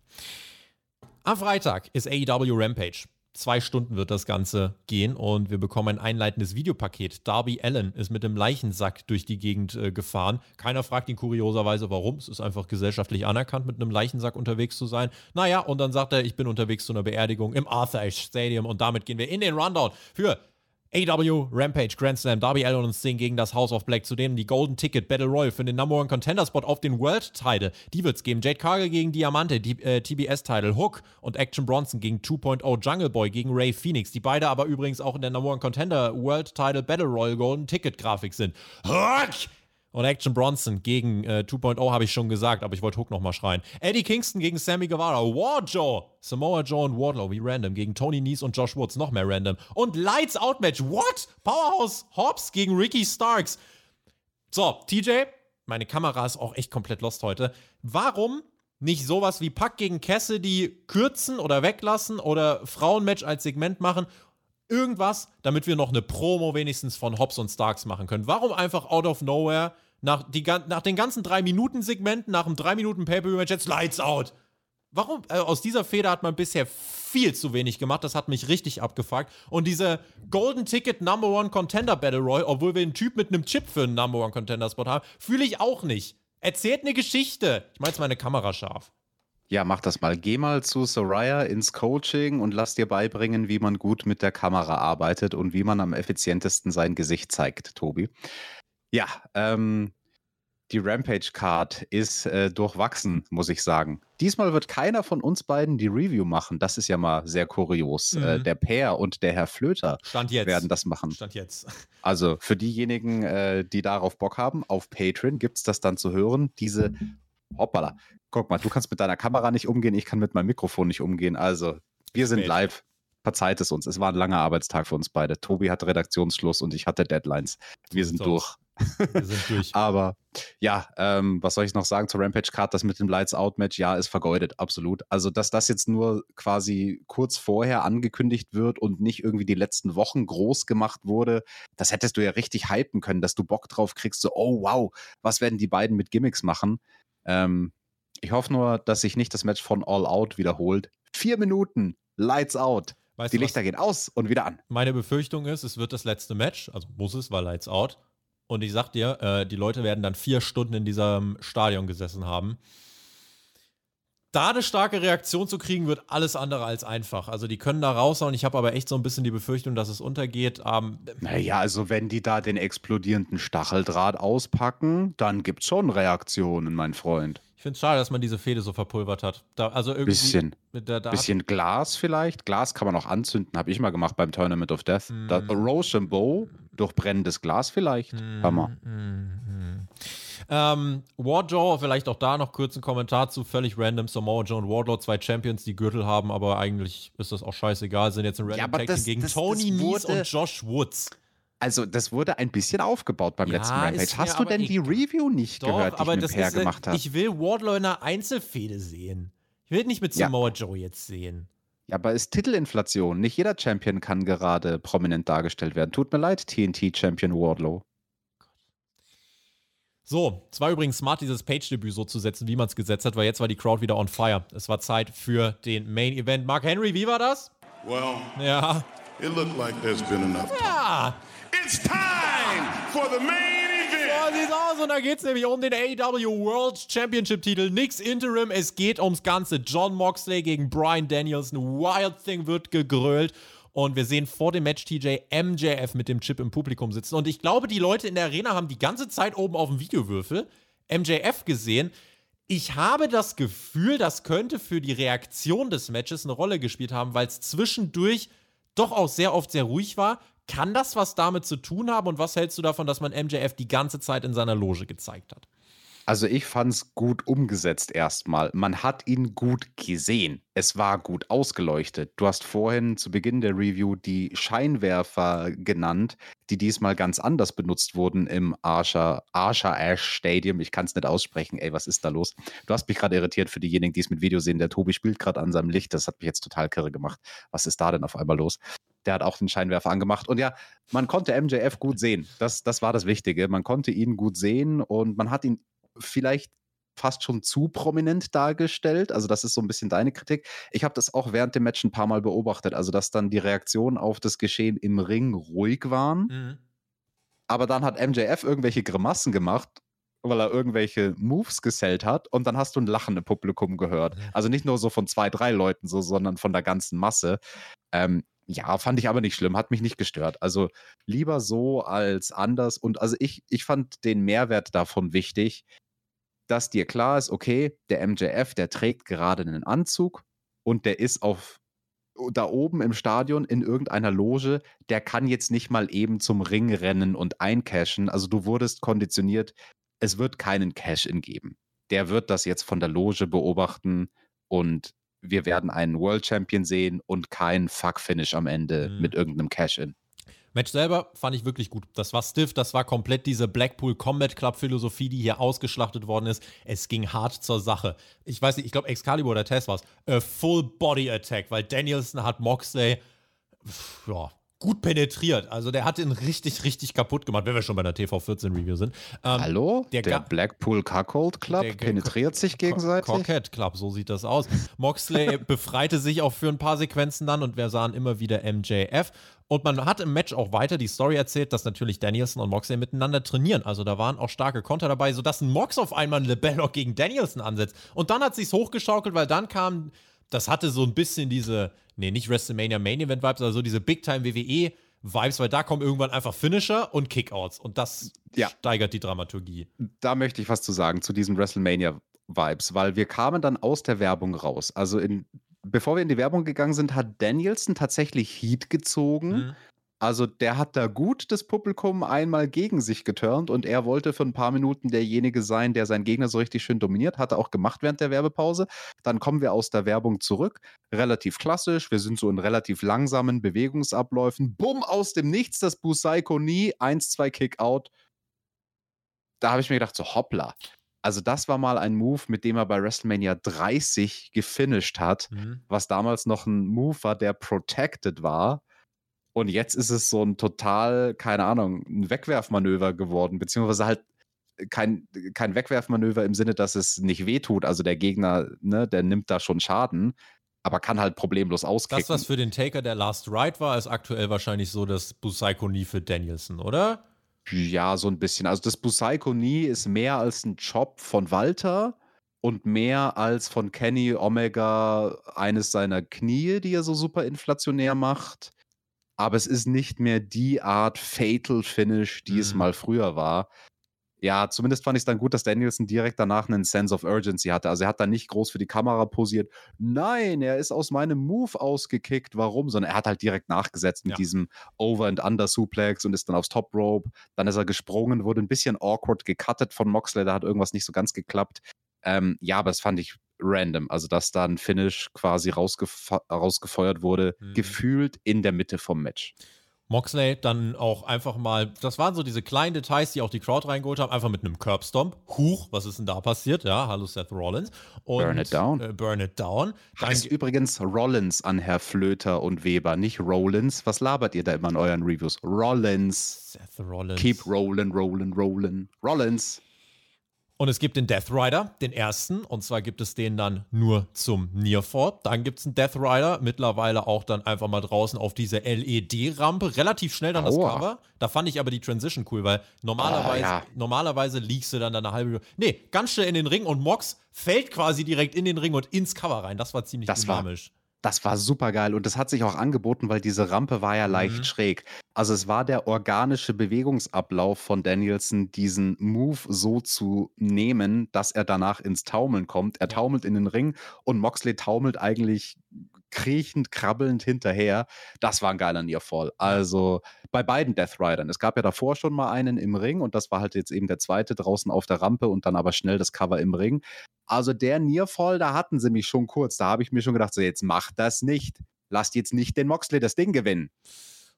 Am Freitag ist AEW Rampage. Zwei Stunden wird das Ganze gehen und wir bekommen ein einleitendes Videopaket. Darby Allen ist mit dem Leichensack durch die Gegend äh, gefahren. Keiner fragt ihn kurioserweise, warum. Es ist einfach gesellschaftlich anerkannt, mit einem Leichensack unterwegs zu sein. Naja, und dann sagt er, ich bin unterwegs zu einer Beerdigung im Arthur Ashe Stadium und damit gehen wir in den Rundown für AW Rampage Grand Slam, Darby Allin und Sting gegen das House of Black. Zudem die Golden Ticket Battle Royal für den Number One Contender Spot auf den World Title. Die wird's geben. Jade Cargill gegen Diamante, die, äh, TBS Title, Hook und Action Bronson gegen 2.0, Jungle Boy gegen Ray Phoenix, die beide aber übrigens auch in der Number One Contender World Title Battle Royal Golden Ticket Grafik sind. Hook! Und Action Bronson gegen äh, 2.0 habe ich schon gesagt, aber ich wollte Hook nochmal schreien. Eddie Kingston gegen Sammy Guevara. War Joe. Samoa Joe und Wardlow wie random. Gegen Tony Nese und Josh Woods noch mehr random. Und Lights Out Match. What? Powerhouse Hobbs gegen Ricky Starks. So, TJ, meine Kamera ist auch echt komplett lost heute. Warum nicht sowas wie Pack gegen Cassidy kürzen oder weglassen oder Frauenmatch als Segment machen irgendwas, damit wir noch eine Promo wenigstens von Hobbs und Starks machen können. Warum einfach out of nowhere nach, die, nach den ganzen drei Minuten Segmenten, nach einem drei Minuten Pay-Per-View-Match jetzt Lights Out? Warum? Äh, aus dieser Feder hat man bisher viel zu wenig gemacht. Das hat mich richtig abgefuckt. Und diese Golden Ticket Number One Contender Battle Royal, obwohl wir einen Typ mit einem Chip für einen Number One Contender Spot haben, fühle ich auch nicht. Erzählt eine Geschichte. Ich meine jetzt meine Kamera scharf. Ja, mach das mal. Geh mal zu Soraya ins Coaching und lass dir beibringen, wie man gut mit der Kamera arbeitet und wie man am effizientesten sein Gesicht zeigt, Tobi. Ja, ähm, die Rampage-Card ist äh, durchwachsen, muss ich sagen. Diesmal wird keiner von uns beiden die Review machen. Das ist ja mal sehr kurios. Äh, mhm. Äh, der Peer und der Herr Flöter werden das machen. Stand jetzt. Also für diejenigen, äh, die darauf Bock haben, auf Patreon gibt es das dann zu hören. Diese hoppala, guck mal, du kannst mit deiner Kamera nicht umgehen, ich kann mit meinem Mikrofon nicht umgehen. Also, wir sind live. Verzeiht es uns. Es war ein langer Arbeitstag für uns beide. Tobi hatte Redaktionsschluss und ich hatte Deadlines. Wir sind durch. Wir sind durch. Aber ja, ähm, was soll ich noch sagen zur Rampage Card? Das mit dem Lights Out Match, ja, ist vergeudet, absolut. Also, dass das jetzt nur quasi kurz vorher angekündigt wird und nicht irgendwie die letzten Wochen groß gemacht wurde, das hättest du ja richtig hypen können, dass du Bock drauf kriegst, so, oh wow, was werden die beiden mit Gimmicks machen? Ähm, ich hoffe nur, dass sich nicht das Match von All Out wiederholt. Vier Minuten, Lights Out. Weißt die Lichter gehen aus und wieder an. Meine Befürchtung ist, es wird das letzte Match, also muss es, weil Lights Out. Und ich sag dir, äh, die Leute werden dann vier Stunden in diesem Stadion gesessen haben. Da eine starke Reaktion zu kriegen, wird alles andere als einfach. Also die können da raushauen. Ich habe aber echt so ein bisschen die Befürchtung, dass es untergeht. Ähm, Naja, also wenn die da den explodierenden Stacheldraht auspacken, dann gibt's schon Reaktionen, mein Freund. Ich finde es schade, dass man diese Fehde so verpulvert hat. Da, also irgendwie, Bisschen. Da Bisschen Glas vielleicht. Glas kann man auch anzünden, habe ich mal gemacht beim Tournament of Death. Mm. Da, Rochambeau durch brennendes Glas vielleicht. Hammer. Mhm. Ähm, Wardlow, vielleicht auch da noch kurz ein Kommentar zu, völlig random. Samoa Joe und Wardlow, zwei Champions, die Gürtel haben, aber eigentlich ist das auch scheißegal, sind jetzt ein Ja, Random aber Tag das- gegen das- Tony wurde- und Josh Woods. Also, das wurde ein bisschen aufgebaut beim Ja, letzten Rampage. Hast du denn die. Review nicht Doch, gehört, die aber ich das mit ist, gemacht habe? ich will Wardlow in einer Einzelfehde sehen. Ich will nicht mit Ja. Samoa Joe jetzt sehen. Ja, aber ist Titelinflation. Nicht jeder Champion kann gerade prominent dargestellt werden. Tut mir leid, TNT-Champion Wardlow. So, es war übrigens smart, dieses Page-Debüt so zu setzen, wie man es gesetzt hat, weil jetzt war die Crowd wieder on fire. Es war Zeit für den Main Event. Mark Henry, wie war das? Well, Ja. it looked like there's been enough. Ja. It's time for the main event. So sieht's aus und da geht's nämlich um den AEW World Championship Titel. Nix Interim, es geht ums Ganze. John Moxley gegen Brian Danielson. Wild Thing wird gegrölt. Und wir sehen vor dem Match TJ MJF mit dem Chip im Publikum sitzen. Und ich glaube, die Leute in der Arena haben die ganze Zeit oben auf dem Videowürfel MJF gesehen. Ich habe das Gefühl, das könnte für die Reaktion des Matches eine Rolle gespielt haben, weil es zwischendurch doch auch sehr oft sehr ruhig war. Kann das was damit zu tun haben und was hältst du davon, dass man MJF die ganze Zeit in seiner Loge gezeigt hat? Also ich fand es gut umgesetzt erstmal. Man hat ihn gut gesehen. Es war gut ausgeleuchtet. Du hast vorhin zu Beginn der Review die Scheinwerfer genannt, die diesmal ganz anders benutzt wurden im Arsha, Arsha Ash Stadium. Ich kann es nicht aussprechen. Ey, was ist da los? Du hast mich gerade irritiert für diejenigen, die es mit Video sehen. Der Tobi spielt gerade an seinem Licht. Das hat mich jetzt total kirre gemacht. Was ist da denn auf einmal los? Der hat auch den Scheinwerfer angemacht. Und ja, man konnte MJF gut sehen. Das, das war das Wichtige. Man konnte ihn gut sehen und man hat ihn vielleicht fast schon zu prominent dargestellt. Also das ist so ein bisschen deine Kritik. Ich habe das auch während dem Match ein paar Mal beobachtet. Also dass dann die Reaktionen auf das Geschehen im Ring ruhig waren. Mhm. Aber dann hat MJF irgendwelche Grimassen gemacht, weil er irgendwelche Moves gesellt hat. Und dann hast du ein Lachen im Publikum gehört. Also nicht nur so von zwei, drei Leuten so, sondern von der ganzen Masse. Ähm, ja, fand ich aber nicht schlimm, hat mich nicht gestört. Also lieber so als anders. Und also ich, ich fand den Mehrwert davon wichtig, dass dir klar ist, okay, der MJF, der trägt gerade einen Anzug und der ist auf da oben im Stadion in irgendeiner Loge, der kann jetzt nicht mal eben zum Ring rennen und eincashen. Also du wurdest konditioniert, es wird keinen Cash-In geben. Der wird das jetzt von der Loge beobachten und wir werden einen World Champion sehen und kein Fuck-Finish am Ende Mhm. mit irgendeinem Cash-In. Match selber fand ich wirklich gut. Das war stiff, das war komplett diese Blackpool Combat Club Philosophie, die hier ausgeschlachtet worden ist. Es ging hart zur Sache. Ich weiß nicht, ich glaube Excalibur oder Test war es. A Full Body Attack, weil Danielson hat Moxley pff, ja, gut penetriert. Also der hat ihn richtig, richtig kaputt gemacht, wenn wir schon bei der TV14 Review sind. Ähm, Hallo? der Der, Blackpool Cuckold Club penetriert sich gegenseitig? Cockhead Club, so sieht das aus. Moxley befreite sich auch für ein paar Sequenzen dann und wir sahen immer wieder MJF. Und man hat im Match auch weiter die Story erzählt, dass natürlich Danielson und Moxley miteinander trainieren. Also da waren auch starke Konter dabei, sodass ein Mox auf einmal einen Lebellock gegen Danielson ansetzt. Und dann hat sich's hochgeschaukelt, weil dann kam, das hatte so ein bisschen diese, nee, nicht WrestleMania Main Event Vibes, also so diese Big Time WWE Vibes, weil da kommen irgendwann einfach Finisher und Kickouts. Und das Ja. steigert die Dramaturgie. da möchte ich was zu sagen zu diesen WrestleMania-Vibes, weil wir kamen dann aus der Werbung raus. Also in, bevor wir in die Werbung gegangen sind, hat Danielson tatsächlich Heat gezogen. Mhm. Also der hat da gut das Publikum einmal gegen sich geturnt und er wollte für ein paar Minuten derjenige sein, der seinen Gegner so richtig schön dominiert, hat er auch gemacht während der Werbepause. Dann kommen wir aus der Werbung zurück, relativ klassisch, wir sind so in relativ langsamen Bewegungsabläufen. Bumm, aus dem Nichts das Busaiko nie, 1-2 Kick-Out. da habe ich mir gedacht, so hoppla. Also das war mal ein Move, mit dem er bei WrestleMania 30 gefinisht hat, Mhm. was damals noch ein Move war, der protected war. Und jetzt ist es so ein total, keine Ahnung, ein Wegwerfmanöver geworden, beziehungsweise halt kein, kein Wegwerfmanöver im Sinne, dass es nicht wehtut. Also der Gegner, ne, der nimmt da schon Schaden, aber kann halt problemlos auskicken. Das, was für den Taker der Last Ride war, ist aktuell wahrscheinlich so das Busaiko-Nie für Danielson, oder? Ja, so ein bisschen. Also das Busaiko Nie ist mehr als ein Job von Walter und mehr als von Kenny Omega eines seiner Knie, die er so super inflationär macht. Aber es ist nicht mehr die Art Fatal Finish, die es Mhm. mal früher war. Ja, zumindest fand ich es dann gut, dass Danielson direkt danach einen Sense of Urgency hatte. Also er hat dann nicht groß für die Kamera posiert. Nein, er ist aus meinem Move ausgekickt. Warum? Sondern er hat halt direkt nachgesetzt mit Ja. diesem Over- and Under-Suplex und ist dann aufs Top Rope. Dann ist er gesprungen, wurde ein bisschen awkward gecuttet von Moxley. Da hat irgendwas nicht so ganz geklappt. Ähm, ja, aber das fand ich random. Also, dass da ein Finish quasi rausgef rausgefeuert wurde, Mhm. gefühlt in der Mitte vom Match. Moxley dann auch einfach mal, das waren so diese kleinen Details, die auch die Crowd reingeholt haben, einfach mit einem Curbstomp. Huch, was ist denn da passiert? Ja, hallo Seth Rollins. Und, Burn it down. Äh, burn it down. Dann, Heißt übrigens Rollins an Herr Flöter und Weber, nicht Rollins. Was labert ihr da immer in euren Reviews? Rollins. Seth Rollins. Keep rolling, rolling, rolling. Rollins. Und es gibt den Death Rider, den ersten. Und zwar gibt es den dann nur zum Nearfall. Dann gibt es einen Death Rider, mittlerweile auch dann einfach mal draußen auf diese LED-Rampe. Relativ schnell dann das Aua. Cover. Da fand ich aber die Transition cool, weil normalerweise, Oh, ja. normalerweise liegst du dann eine halbe Minute. Nee, ganz schnell in den Ring und Mox fällt quasi direkt in den Ring und ins Cover rein. Das war ziemlich Das war- dynamisch. Das war super geil und das hat sich auch angeboten, weil diese Rampe war ja leicht Mhm. schräg. Also es war der organische Bewegungsablauf von Danielson, diesen Move so zu nehmen, dass er danach ins Taumeln kommt. Er taumelt in den Ring und Moxley taumelt eigentlich kriechend, krabbelnd hinterher. Das war ein geiler Nearfall. Also bei beiden Death Riders. Es gab ja davor schon mal einen im Ring und das war halt jetzt eben der zweite draußen auf der Rampe und dann aber schnell das Cover im Ring. Also der Nearfall, da hatten sie mich schon kurz. Da habe ich mir schon gedacht, so jetzt macht das nicht. Lasst jetzt nicht den Moxley das Ding gewinnen.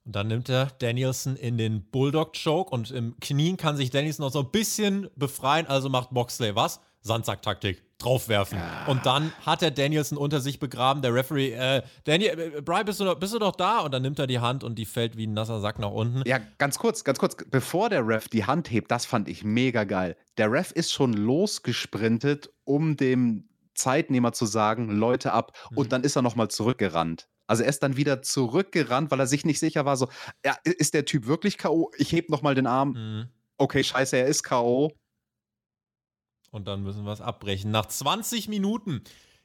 Und dann nimmt er Danielson in den Bulldog-Choke und im Knien kann sich Danielson noch so ein bisschen befreien, also macht Moxley was? Sandsack-Taktik. Draufwerfen. Und dann hat er Danielson unter sich begraben. Der Referee, äh, Daniel, äh, Brian, bist du, noch, bist du noch da? Und dann nimmt er die Hand und die fällt wie ein nasser Sack nach unten. Ja, ganz kurz, ganz kurz, bevor der Ref die Hand hebt, das fand ich mega geil. Der Ref ist schon losgesprintet, um dem Zeitnehmer zu sagen, Leute ab, Mhm. und dann ist er nochmal zurückgerannt. Also er ist dann wieder zurückgerannt, weil er sich nicht sicher war, so, ja, ist der Typ wirklich K.O.? Ich heb nochmal den Arm. Mhm. Okay, scheiße, er ist K.O. Und dann müssen wir es abbrechen. Nach 20 Minuten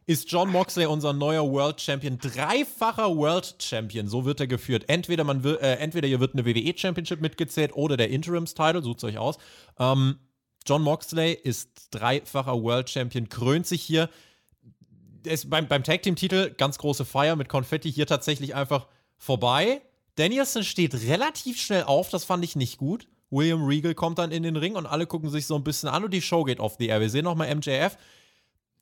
ist John Moxley unser neuer World Champion, dreifacher World Champion. So wird er geführt. Entweder man wird, äh, entweder hier wird eine WWE Championship mitgezählt oder der Interims Title. Sucht euch aus. Ähm, John Moxley ist dreifacher World Champion, krönt sich hier. Ist beim, beim Tag Team Titel ganz große Feier mit Konfetti hier tatsächlich einfach vorbei. Danielson steht relativ schnell auf, das fand ich nicht gut. William Regal kommt dann in den Ring und alle gucken sich so ein bisschen an und die Show geht off the air. Wir sehen nochmal MJF.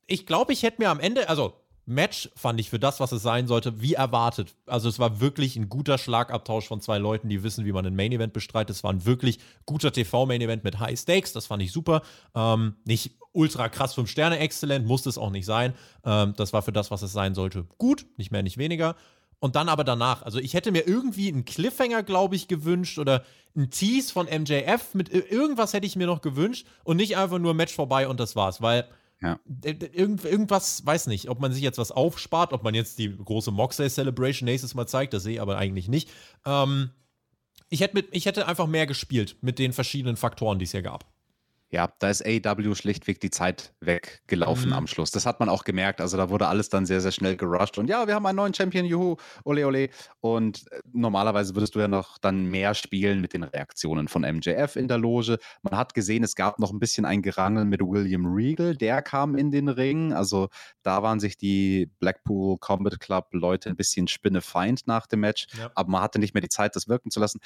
Ich glaube, ich hätte mir am Ende, also Match fand ich für das, was es sein sollte, wie erwartet. Also es war wirklich ein guter Schlagabtausch von zwei Leuten, die wissen, wie man ein Main Event bestreitet. Es war ein wirklich guter TV-Main Event mit High Stakes. Das fand ich super. Ähm, nicht ultra krass fünf Sterne exzellent, musste es auch nicht sein. Ähm, das war für das, was es sein sollte, gut. Nicht mehr, nicht weniger. Und dann aber danach, also ich hätte mir irgendwie einen Cliffhanger, glaube ich, gewünscht oder einen Tease von MJF mit ir- irgendwas hätte ich mir noch gewünscht und nicht einfach nur Match vorbei und das war's, weil Ja. irgend, irgendwas, weiß nicht, ob man sich jetzt was aufspart, ob man jetzt die große Moxley Celebration nächstes Mal zeigt, das sehe ich aber eigentlich nicht. Ähm, ich, hätte mit, ich hätte einfach mehr gespielt mit den verschiedenen Faktoren, die es hier gab. Ja, da ist AEW schlichtweg die Zeit weggelaufen Mhm. am Schluss. Das hat man auch gemerkt. Also da wurde alles dann sehr, sehr schnell gerusht. Und ja, wir haben einen neuen Champion, juhu, ole ole. Und äh, normalerweise würdest du ja noch dann mehr spielen mit den Reaktionen von MJF in der Loge. Man hat gesehen, es gab noch ein bisschen ein Gerangel mit William Regal. Der kam in den Ring. Also da waren sich die Blackpool Combat Club Leute ein bisschen spinnefeind nach dem Match. Ja. Aber man hatte nicht mehr die Zeit, das wirken zu lassen.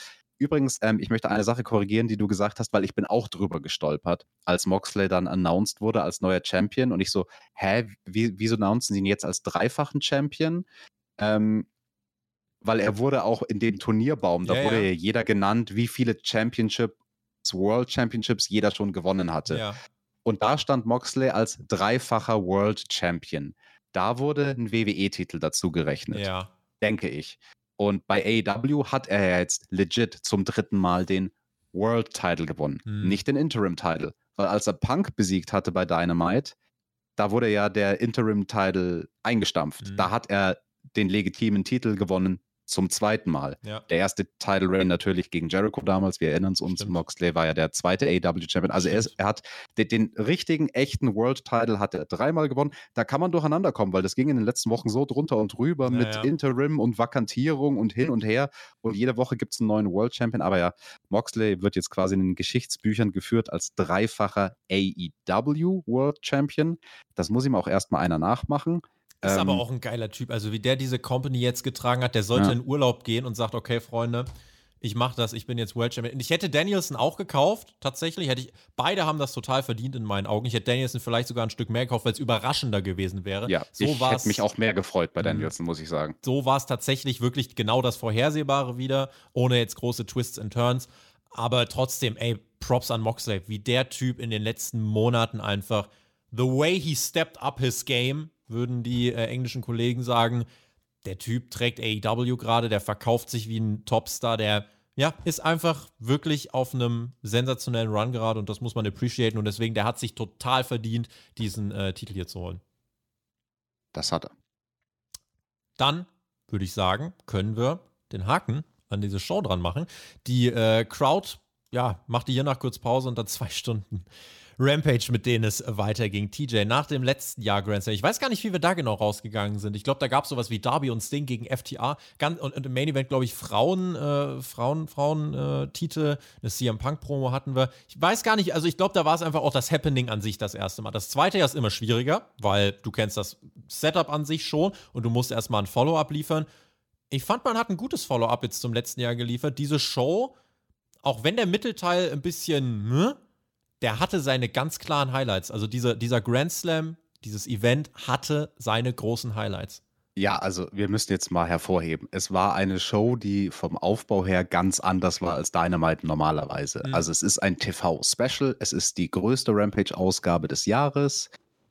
Übrigens, ähm, ich möchte eine Sache korrigieren, die du gesagt hast, weil ich bin auch drüber gestolpert, als Moxley dann announced wurde als neuer Champion und ich so, hä, wie, wieso announcen sie ihn jetzt als dreifachen Champion? Ähm, weil er wurde auch in dem Turnierbaum, da Ja, wurde ja. jeder genannt, wie viele Championship World Championships jeder schon gewonnen hatte. Ja. Und da stand Moxley als dreifacher World Champion. Da wurde ein WWE-Titel dazu gerechnet, Ja. denke ich. Und bei AEW hat er ja jetzt legit zum dritten Mal den World Title gewonnen, Hm. nicht den Interim Title. Weil als er Punk besiegt hatte bei Dynamite, da wurde ja der Interim Title eingestampft. Hm. Da hat er den legitimen Titel gewonnen zum zweiten Mal. Ja. Der erste Title Reign natürlich gegen Jericho damals, wir erinnern uns, Stimmt. Moxley war ja der zweite AEW Champion. Also er, ist, er hat den, den richtigen, echten World Title hat er dreimal gewonnen. Da kann man durcheinander kommen, weil das ging in den letzten Wochen so drunter und drüber Ja, mit ja. Interim und Vakantierung und hin und her. Und jede Woche gibt es einen neuen World Champion. Aber ja, Moxley wird jetzt quasi in den Geschichtsbüchern geführt als dreifacher AEW World Champion. Das muss ihm auch erstmal einer nachmachen. Ist aber Ähm, auch ein geiler Typ. Also, wie der diese Company jetzt getragen hat, der sollte Ja. in Urlaub gehen und sagt: Okay, Freunde, ich mache das, ich bin jetzt World Champion. Und ich hätte Danielson auch gekauft, tatsächlich. Hätte ich, beide haben das total verdient in meinen Augen. Ich hätte Danielson vielleicht sogar ein Stück mehr gekauft, weil es überraschender gewesen wäre. Ja, so ich hätte mich auch mehr gefreut bei Mhm. Danielson, muss ich sagen. so war es tatsächlich wirklich genau das Vorhersehbare wieder, ohne jetzt große Twists and Turns. Aber trotzdem, ey, Props an Moxley, wie der Typ in den letzten Monaten einfach, the way he stepped up his game, würden die äh, englischen Kollegen sagen. Der Typ trägt AEW gerade, der verkauft sich wie ein Topstar, der ja, ist einfach wirklich auf einem sensationellen Run gerade und das muss man appreciaten und deswegen, der hat sich total verdient, diesen äh, Titel hier zu holen. Das hat er. dann würde ich sagen, können wir den Haken an diese Show dran machen. Die äh, Crowd, ja, machte hier nach kurz Pause und dann zwei Stunden Rampage, mit denen es weiterging. TJ, nach dem letzten Jahr Grand Slam, ich weiß gar nicht, wie wir da genau rausgegangen sind. Ich glaube, da gab es sowas wie Darby und Sting gegen FTA. Ganz, und, und im Main Event, glaube ich, Frauen, äh, Frauen, Frauen, äh, Titel, eine CM Punk Promo hatten wir. Ich weiß gar nicht, also ich glaube, da war es einfach auch das Happening an sich das erste Mal. Das zweite Jahr ist immer schwieriger, weil du kennst das Setup an sich schon und du musst erstmal ein Follow-up liefern. Ich fand, man hat ein gutes Follow-up jetzt zum letzten Jahr geliefert. Diese Show, auch wenn der Mittelteil ein bisschen, hm, der hatte seine ganz klaren Highlights. Also dieser, dieser Grand Slam, dieses Event hatte seine großen Highlights. Ja, also wir müssen jetzt mal hervorheben. Es war eine Show, die vom Aufbau her ganz anders war als Dynamite normalerweise. Mhm. Also es ist ein TV-Special, es ist die größte Rampage-Ausgabe des Jahres.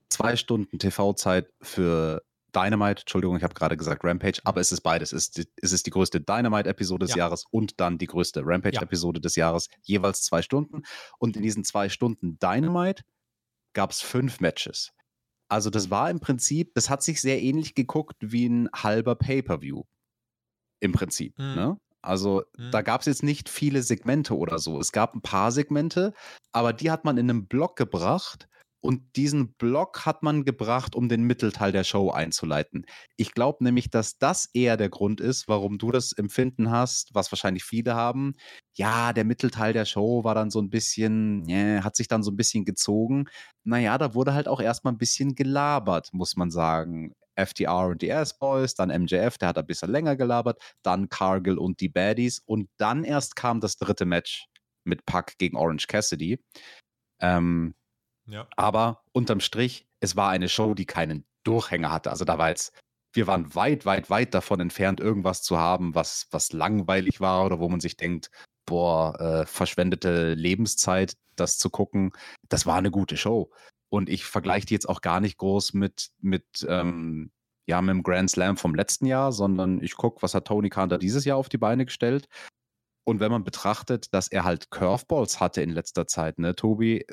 Zwei Stunden TV-Zeit für Dynamite, Entschuldigung, ich habe gerade gesagt Rampage, aber es ist beides. Es ist die, es ist die größte Dynamite-Episode des Ja. Jahres und dann die größte Rampage-Episode des Jahres, jeweils zwei Stunden. Und in diesen zwei Stunden Dynamite gab es fünf Matches. Also das war im Prinzip, das hat sich sehr ähnlich geguckt wie ein halber Pay-per-View. Im Prinzip. Mhm. Ne? Also Mhm. da gab es jetzt nicht viele Segmente oder so. Es gab ein paar Segmente, aber die hat man in einem Block gebracht und diesen Block hat man gebracht, um den Mittelteil der Show einzuleiten. Ich glaube nämlich, dass das eher der Grund ist, warum du das Empfinden hast, was wahrscheinlich viele haben. Ja, der Mittelteil der Show war dann so ein bisschen, yeah, hat sich dann so ein bisschen gezogen. Naja, da wurde halt auch erstmal ein bisschen gelabert, muss man sagen. FTR und die Ass-Boys, dann MJF, der hat ein bisschen länger gelabert, dann Cargill und die Baddies und dann erst kam das dritte Match mit Puck gegen Orange Cassidy. Ähm, Ja. aber unterm Strich, es war eine Show, die keinen Durchhänger hatte. Also da war jetzt, wir waren weit, weit, weit davon entfernt, irgendwas zu haben, was, was langweilig war oder wo man sich denkt, boah, äh, verschwendete Lebenszeit, das zu gucken. Das war eine gute Show. Und ich vergleiche die jetzt auch gar nicht groß mit, mit, ähm, ja, mit dem Grand Slam vom letzten Jahr, sondern ich gucke, was hat Tony Khan da dieses Jahr auf die Beine gestellt. Und wenn man betrachtet, dass er halt Curveballs hatte in letzter Zeit, ne, Tobi,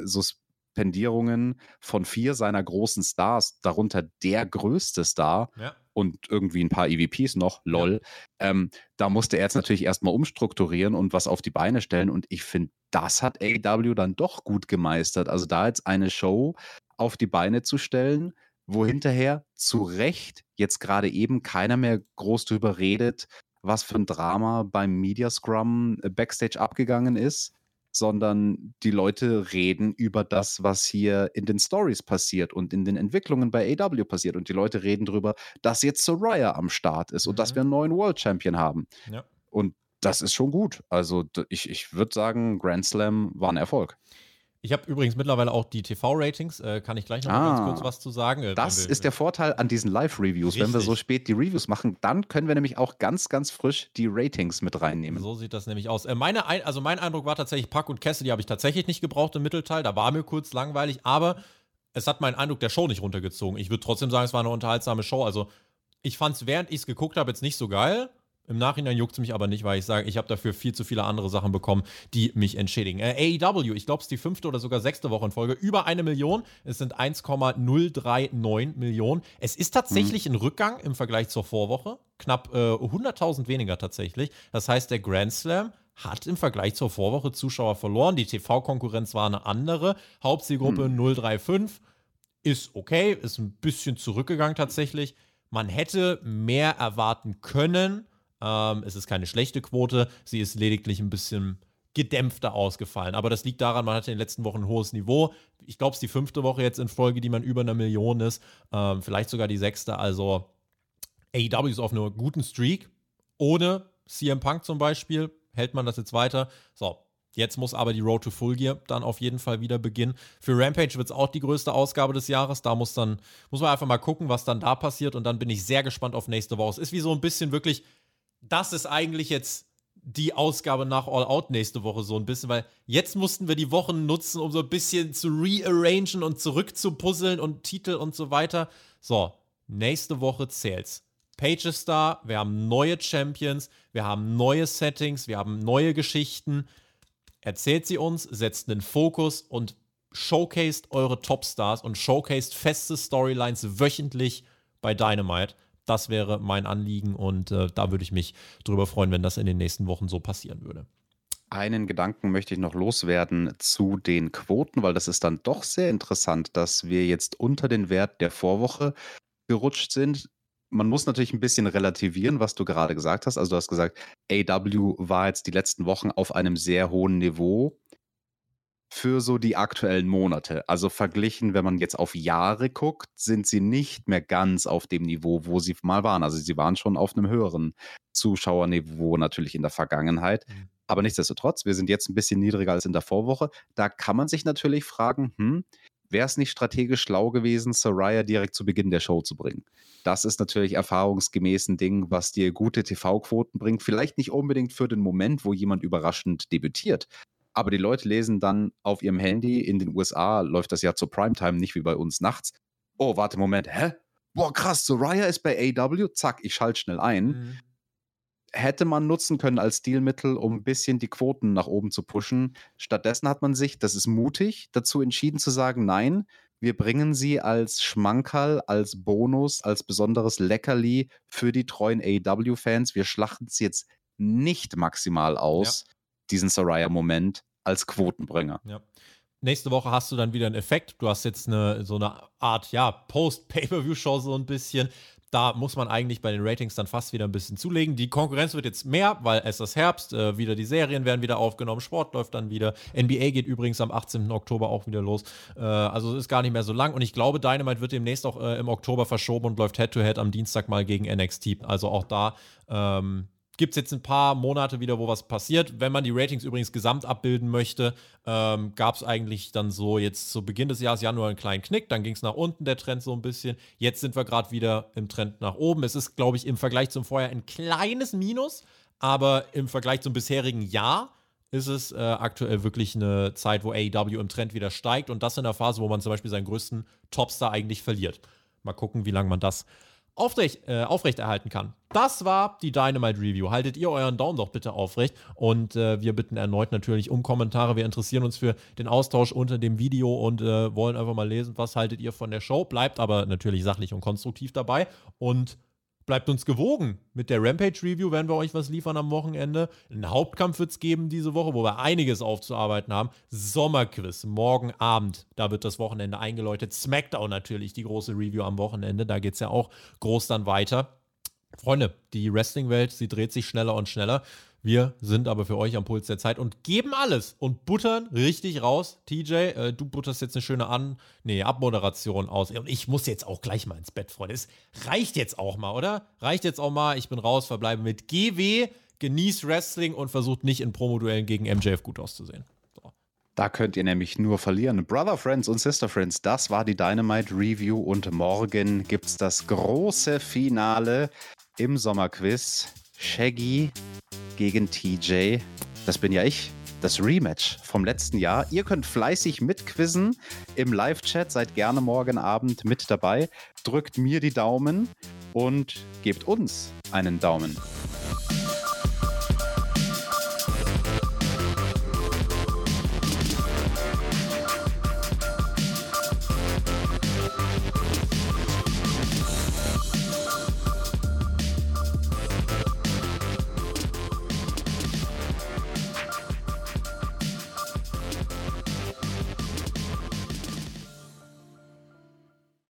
Suspendierungen von vier seiner großen Stars, darunter der größte Star Ja. und irgendwie ein paar EVPs noch, lol. Ähm, da musste er jetzt natürlich erstmal umstrukturieren und was auf die Beine stellen. Und ich finde, das hat AEW dann doch gut gemeistert. Also da jetzt eine Show auf die Beine zu stellen, wo hinterher zu Recht jetzt gerade eben keiner mehr groß drüber redet, was für ein Drama beim Media Scrum äh, Backstage abgegangen ist, sondern die Leute reden über das, was hier in den Stories passiert und in den Entwicklungen bei AW passiert. Und die Leute reden darüber, dass jetzt Soraya am Start ist und dass Mhm. wir einen neuen World Champion haben. Ja. Und das ist schon gut. Also ich, ich würde sagen, Grand Slam war ein Erfolg. Ich habe übrigens mittlerweile auch die TV-Ratings, äh, kann ich gleich noch Ah. ganz kurz was zu sagen. Äh, Das wir- ist der Vorteil an diesen Live-Reviews. Wenn wir so spät die Reviews machen, dann können wir nämlich auch ganz, ganz frisch die Ratings mit reinnehmen. So sieht das nämlich aus. Äh, meine Ein also mein Eindruck war tatsächlich, Puck und Cassidy habe ich tatsächlich nicht gebraucht im Mittelteil. Da war mir kurz langweilig, aber es hat meinen Eindruck der Show nicht runtergezogen. Ich würde trotzdem sagen, es war eine unterhaltsame Show. Also ich fand es, während ich es geguckt habe, jetzt nicht so geil. Im Nachhinein juckt es mich aber nicht, weil ich sage, ich habe dafür viel zu viele andere Sachen bekommen, die mich entschädigen. Äh, AEW, ich glaube, es ist die fünfte oder sogar sechste Woche in Folge, über eine Million. Es sind 1,039 Millionen. Es ist tatsächlich ein Rückgang im Vergleich zur Vorwoche. Knapp äh, 100.000 weniger tatsächlich. Das heißt, der Grand Slam hat im Vergleich zur Vorwoche Zuschauer verloren. Die TV-Konkurrenz war eine andere. Hauptzielgruppe 035 ist okay, ist ein bisschen zurückgegangen tatsächlich. Man hätte mehr erwarten können. Ähm, es ist keine schlechte Quote, sie ist lediglich ein bisschen gedämpfter ausgefallen. Aber das liegt daran, man hatte in den letzten Wochen ein hohes Niveau. Ich glaube, es ist die fünfte Woche jetzt in Folge, die man über einer Million ist. Ähm, vielleicht sogar die sechste. Also AEW ist auf einer guten Streak. Ohne CM Punk zum Beispiel hält man das jetzt weiter. So, jetzt muss aber die Road to Full Gear dann auf jeden Fall wieder beginnen. Für Rampage wird es auch die größte Ausgabe des Jahres. Da muss dann, muss man einfach mal gucken, was dann da passiert. Und dann bin ich sehr gespannt auf nächste Woche. Es ist wie so ein bisschen wirklich, das ist eigentlich jetzt die Ausgabe nach All Out nächste Woche so ein bisschen, weil jetzt mussten wir die Wochen nutzen, um so ein bisschen zu rearrangen und zurückzupuzzeln und Titel und so weiter. So, nächste Woche zählt's. Page ist da, wir haben neue Champions, wir haben neue Settings, wir haben neue Geschichten. Erzählt sie uns, setzt einen Fokus und showcased eure Topstars und showcased feste Storylines wöchentlich bei Dynamite. Das wäre mein Anliegen und äh, da würde ich mich drüber freuen, wenn das in den nächsten Wochen so passieren würde. Einen Gedanken möchte ich noch loswerden zu den Quoten, weil das ist dann doch sehr interessant, dass wir jetzt unter den Wert der Vorwoche gerutscht sind. Man muss natürlich ein bisschen relativieren, was du gerade gesagt hast. Also du hast gesagt, AW war jetzt die letzten Wochen auf einem sehr hohen Niveau für so die aktuellen Monate. Also verglichen, wenn man jetzt auf Jahre guckt, sind sie nicht mehr ganz auf dem Niveau, wo sie mal waren. Also sie waren schon auf einem höheren Zuschauerniveau natürlich in der Vergangenheit. Mhm. Aber nichtsdestotrotz, wir sind jetzt ein bisschen niedriger als in der Vorwoche. Da kann man sich natürlich fragen, hm, wäre es nicht strategisch schlau gewesen, Soraya direkt zu Beginn der Show zu bringen? Das ist natürlich erfahrungsgemäß ein Ding, was dir gute TV-Quoten bringt. Vielleicht nicht unbedingt für den Moment, wo jemand überraschend debütiert. Aber die Leute lesen dann auf ihrem Handy, in den USA läuft das ja zur Primetime, nicht wie bei uns nachts. Oh, warte, Moment, hä? Boah, krass, Soraya ist bei AW. Zack, ich schalte schnell ein hätte man nutzen können als Stilmittel, um ein bisschen die Quoten nach oben zu pushen. Stattdessen hat man sich, das ist mutig, dazu entschieden zu sagen, nein, wir bringen sie als Schmankerl, als Bonus, als besonderes Leckerli für die treuen AEW-Fans. Wir schlachten sie jetzt nicht maximal aus, diesen Soraya-Moment als Quotenbringer. Ja. Nächste Woche hast du dann wieder einen Effekt. Du hast jetzt eine, so eine Art, ja, Post-Pay-Per-View-Show so ein bisschen. Da muss man eigentlich bei den Ratings dann fast wieder ein bisschen zulegen. Die Konkurrenz wird jetzt mehr, weil es ist Herbst, äh, wieder die Serien werden wieder aufgenommen, Sport läuft dann wieder. NBA geht übrigens am 18. Oktober auch wieder los. Äh, also es ist gar nicht mehr so lang. Und ich glaube, Dynamite wird demnächst auch äh, im Oktober verschoben und läuft Head-to-Head am Dienstag mal gegen NXT. Also auch da ähm, gibt es jetzt ein paar Monate wieder, wo was passiert. Wenn man die Ratings übrigens gesamt abbilden möchte, ähm, gab es eigentlich dann so jetzt zu Beginn des Jahres Januar einen kleinen Knick, dann ging es nach unten, der Trend so ein bisschen. Jetzt sind wir gerade wieder im Trend nach oben. Es ist, glaube ich, im Vergleich zum Vorjahr ein kleines Minus, aber im Vergleich zum bisherigen Jahr ist es äh, aktuell wirklich eine Zeit, wo AEW im Trend wieder steigt und das in der Phase, wo man zum Beispiel seinen größten Topstar eigentlich verliert. Mal gucken, wie lange man das aufrecht, äh, aufrechterhalten kann. Das war die Dynamite Review. Haltet ihr euren Daumen doch bitte aufrecht und äh, wir bitten erneut natürlich um Kommentare. Wir interessieren uns für den Austausch unter dem Video und äh, wollen einfach mal lesen, was haltet ihr von der Show. Bleibt aber natürlich sachlich und konstruktiv dabei und bleibt uns gewogen. Mit der Rampage Review werden wir euch was liefern am Wochenende. Einen Hauptkampf wird es geben diese Woche, wo wir einiges aufzuarbeiten haben. Sommerquiz morgen Abend. Da wird das Wochenende eingeläutet. Smackdown natürlich, die große Review am Wochenende. Da geht es ja auch groß dann weiter. Freunde, die Wrestling-Welt, sie dreht sich schneller und schneller. Wir sind aber für euch am Puls der Zeit und geben alles und buttern richtig raus. TJ, äh, du butterst jetzt eine schöne An nee, Abmoderation aus. Und ich muss jetzt auch gleich mal ins Bett, Freunde. Es reicht jetzt auch mal, oder? Reicht jetzt auch mal. Ich bin raus, verbleibe mit GW, genießt Wrestling und versucht nicht in Promoduellen gegen MJF gut auszusehen. Da könnt ihr nämlich nur verlieren. Brother Friends und Sister Friends, das war die Dynamite Review und morgen gibt es das große Finale im Sommerquiz. Shaggy gegen TJ. Das bin ja ich. Das Rematch vom letzten Jahr. Ihr könnt fleißig mitquizzen im Live-Chat. Seid gerne morgen Abend mit dabei. Drückt mir die Daumen und gebt uns einen Daumen.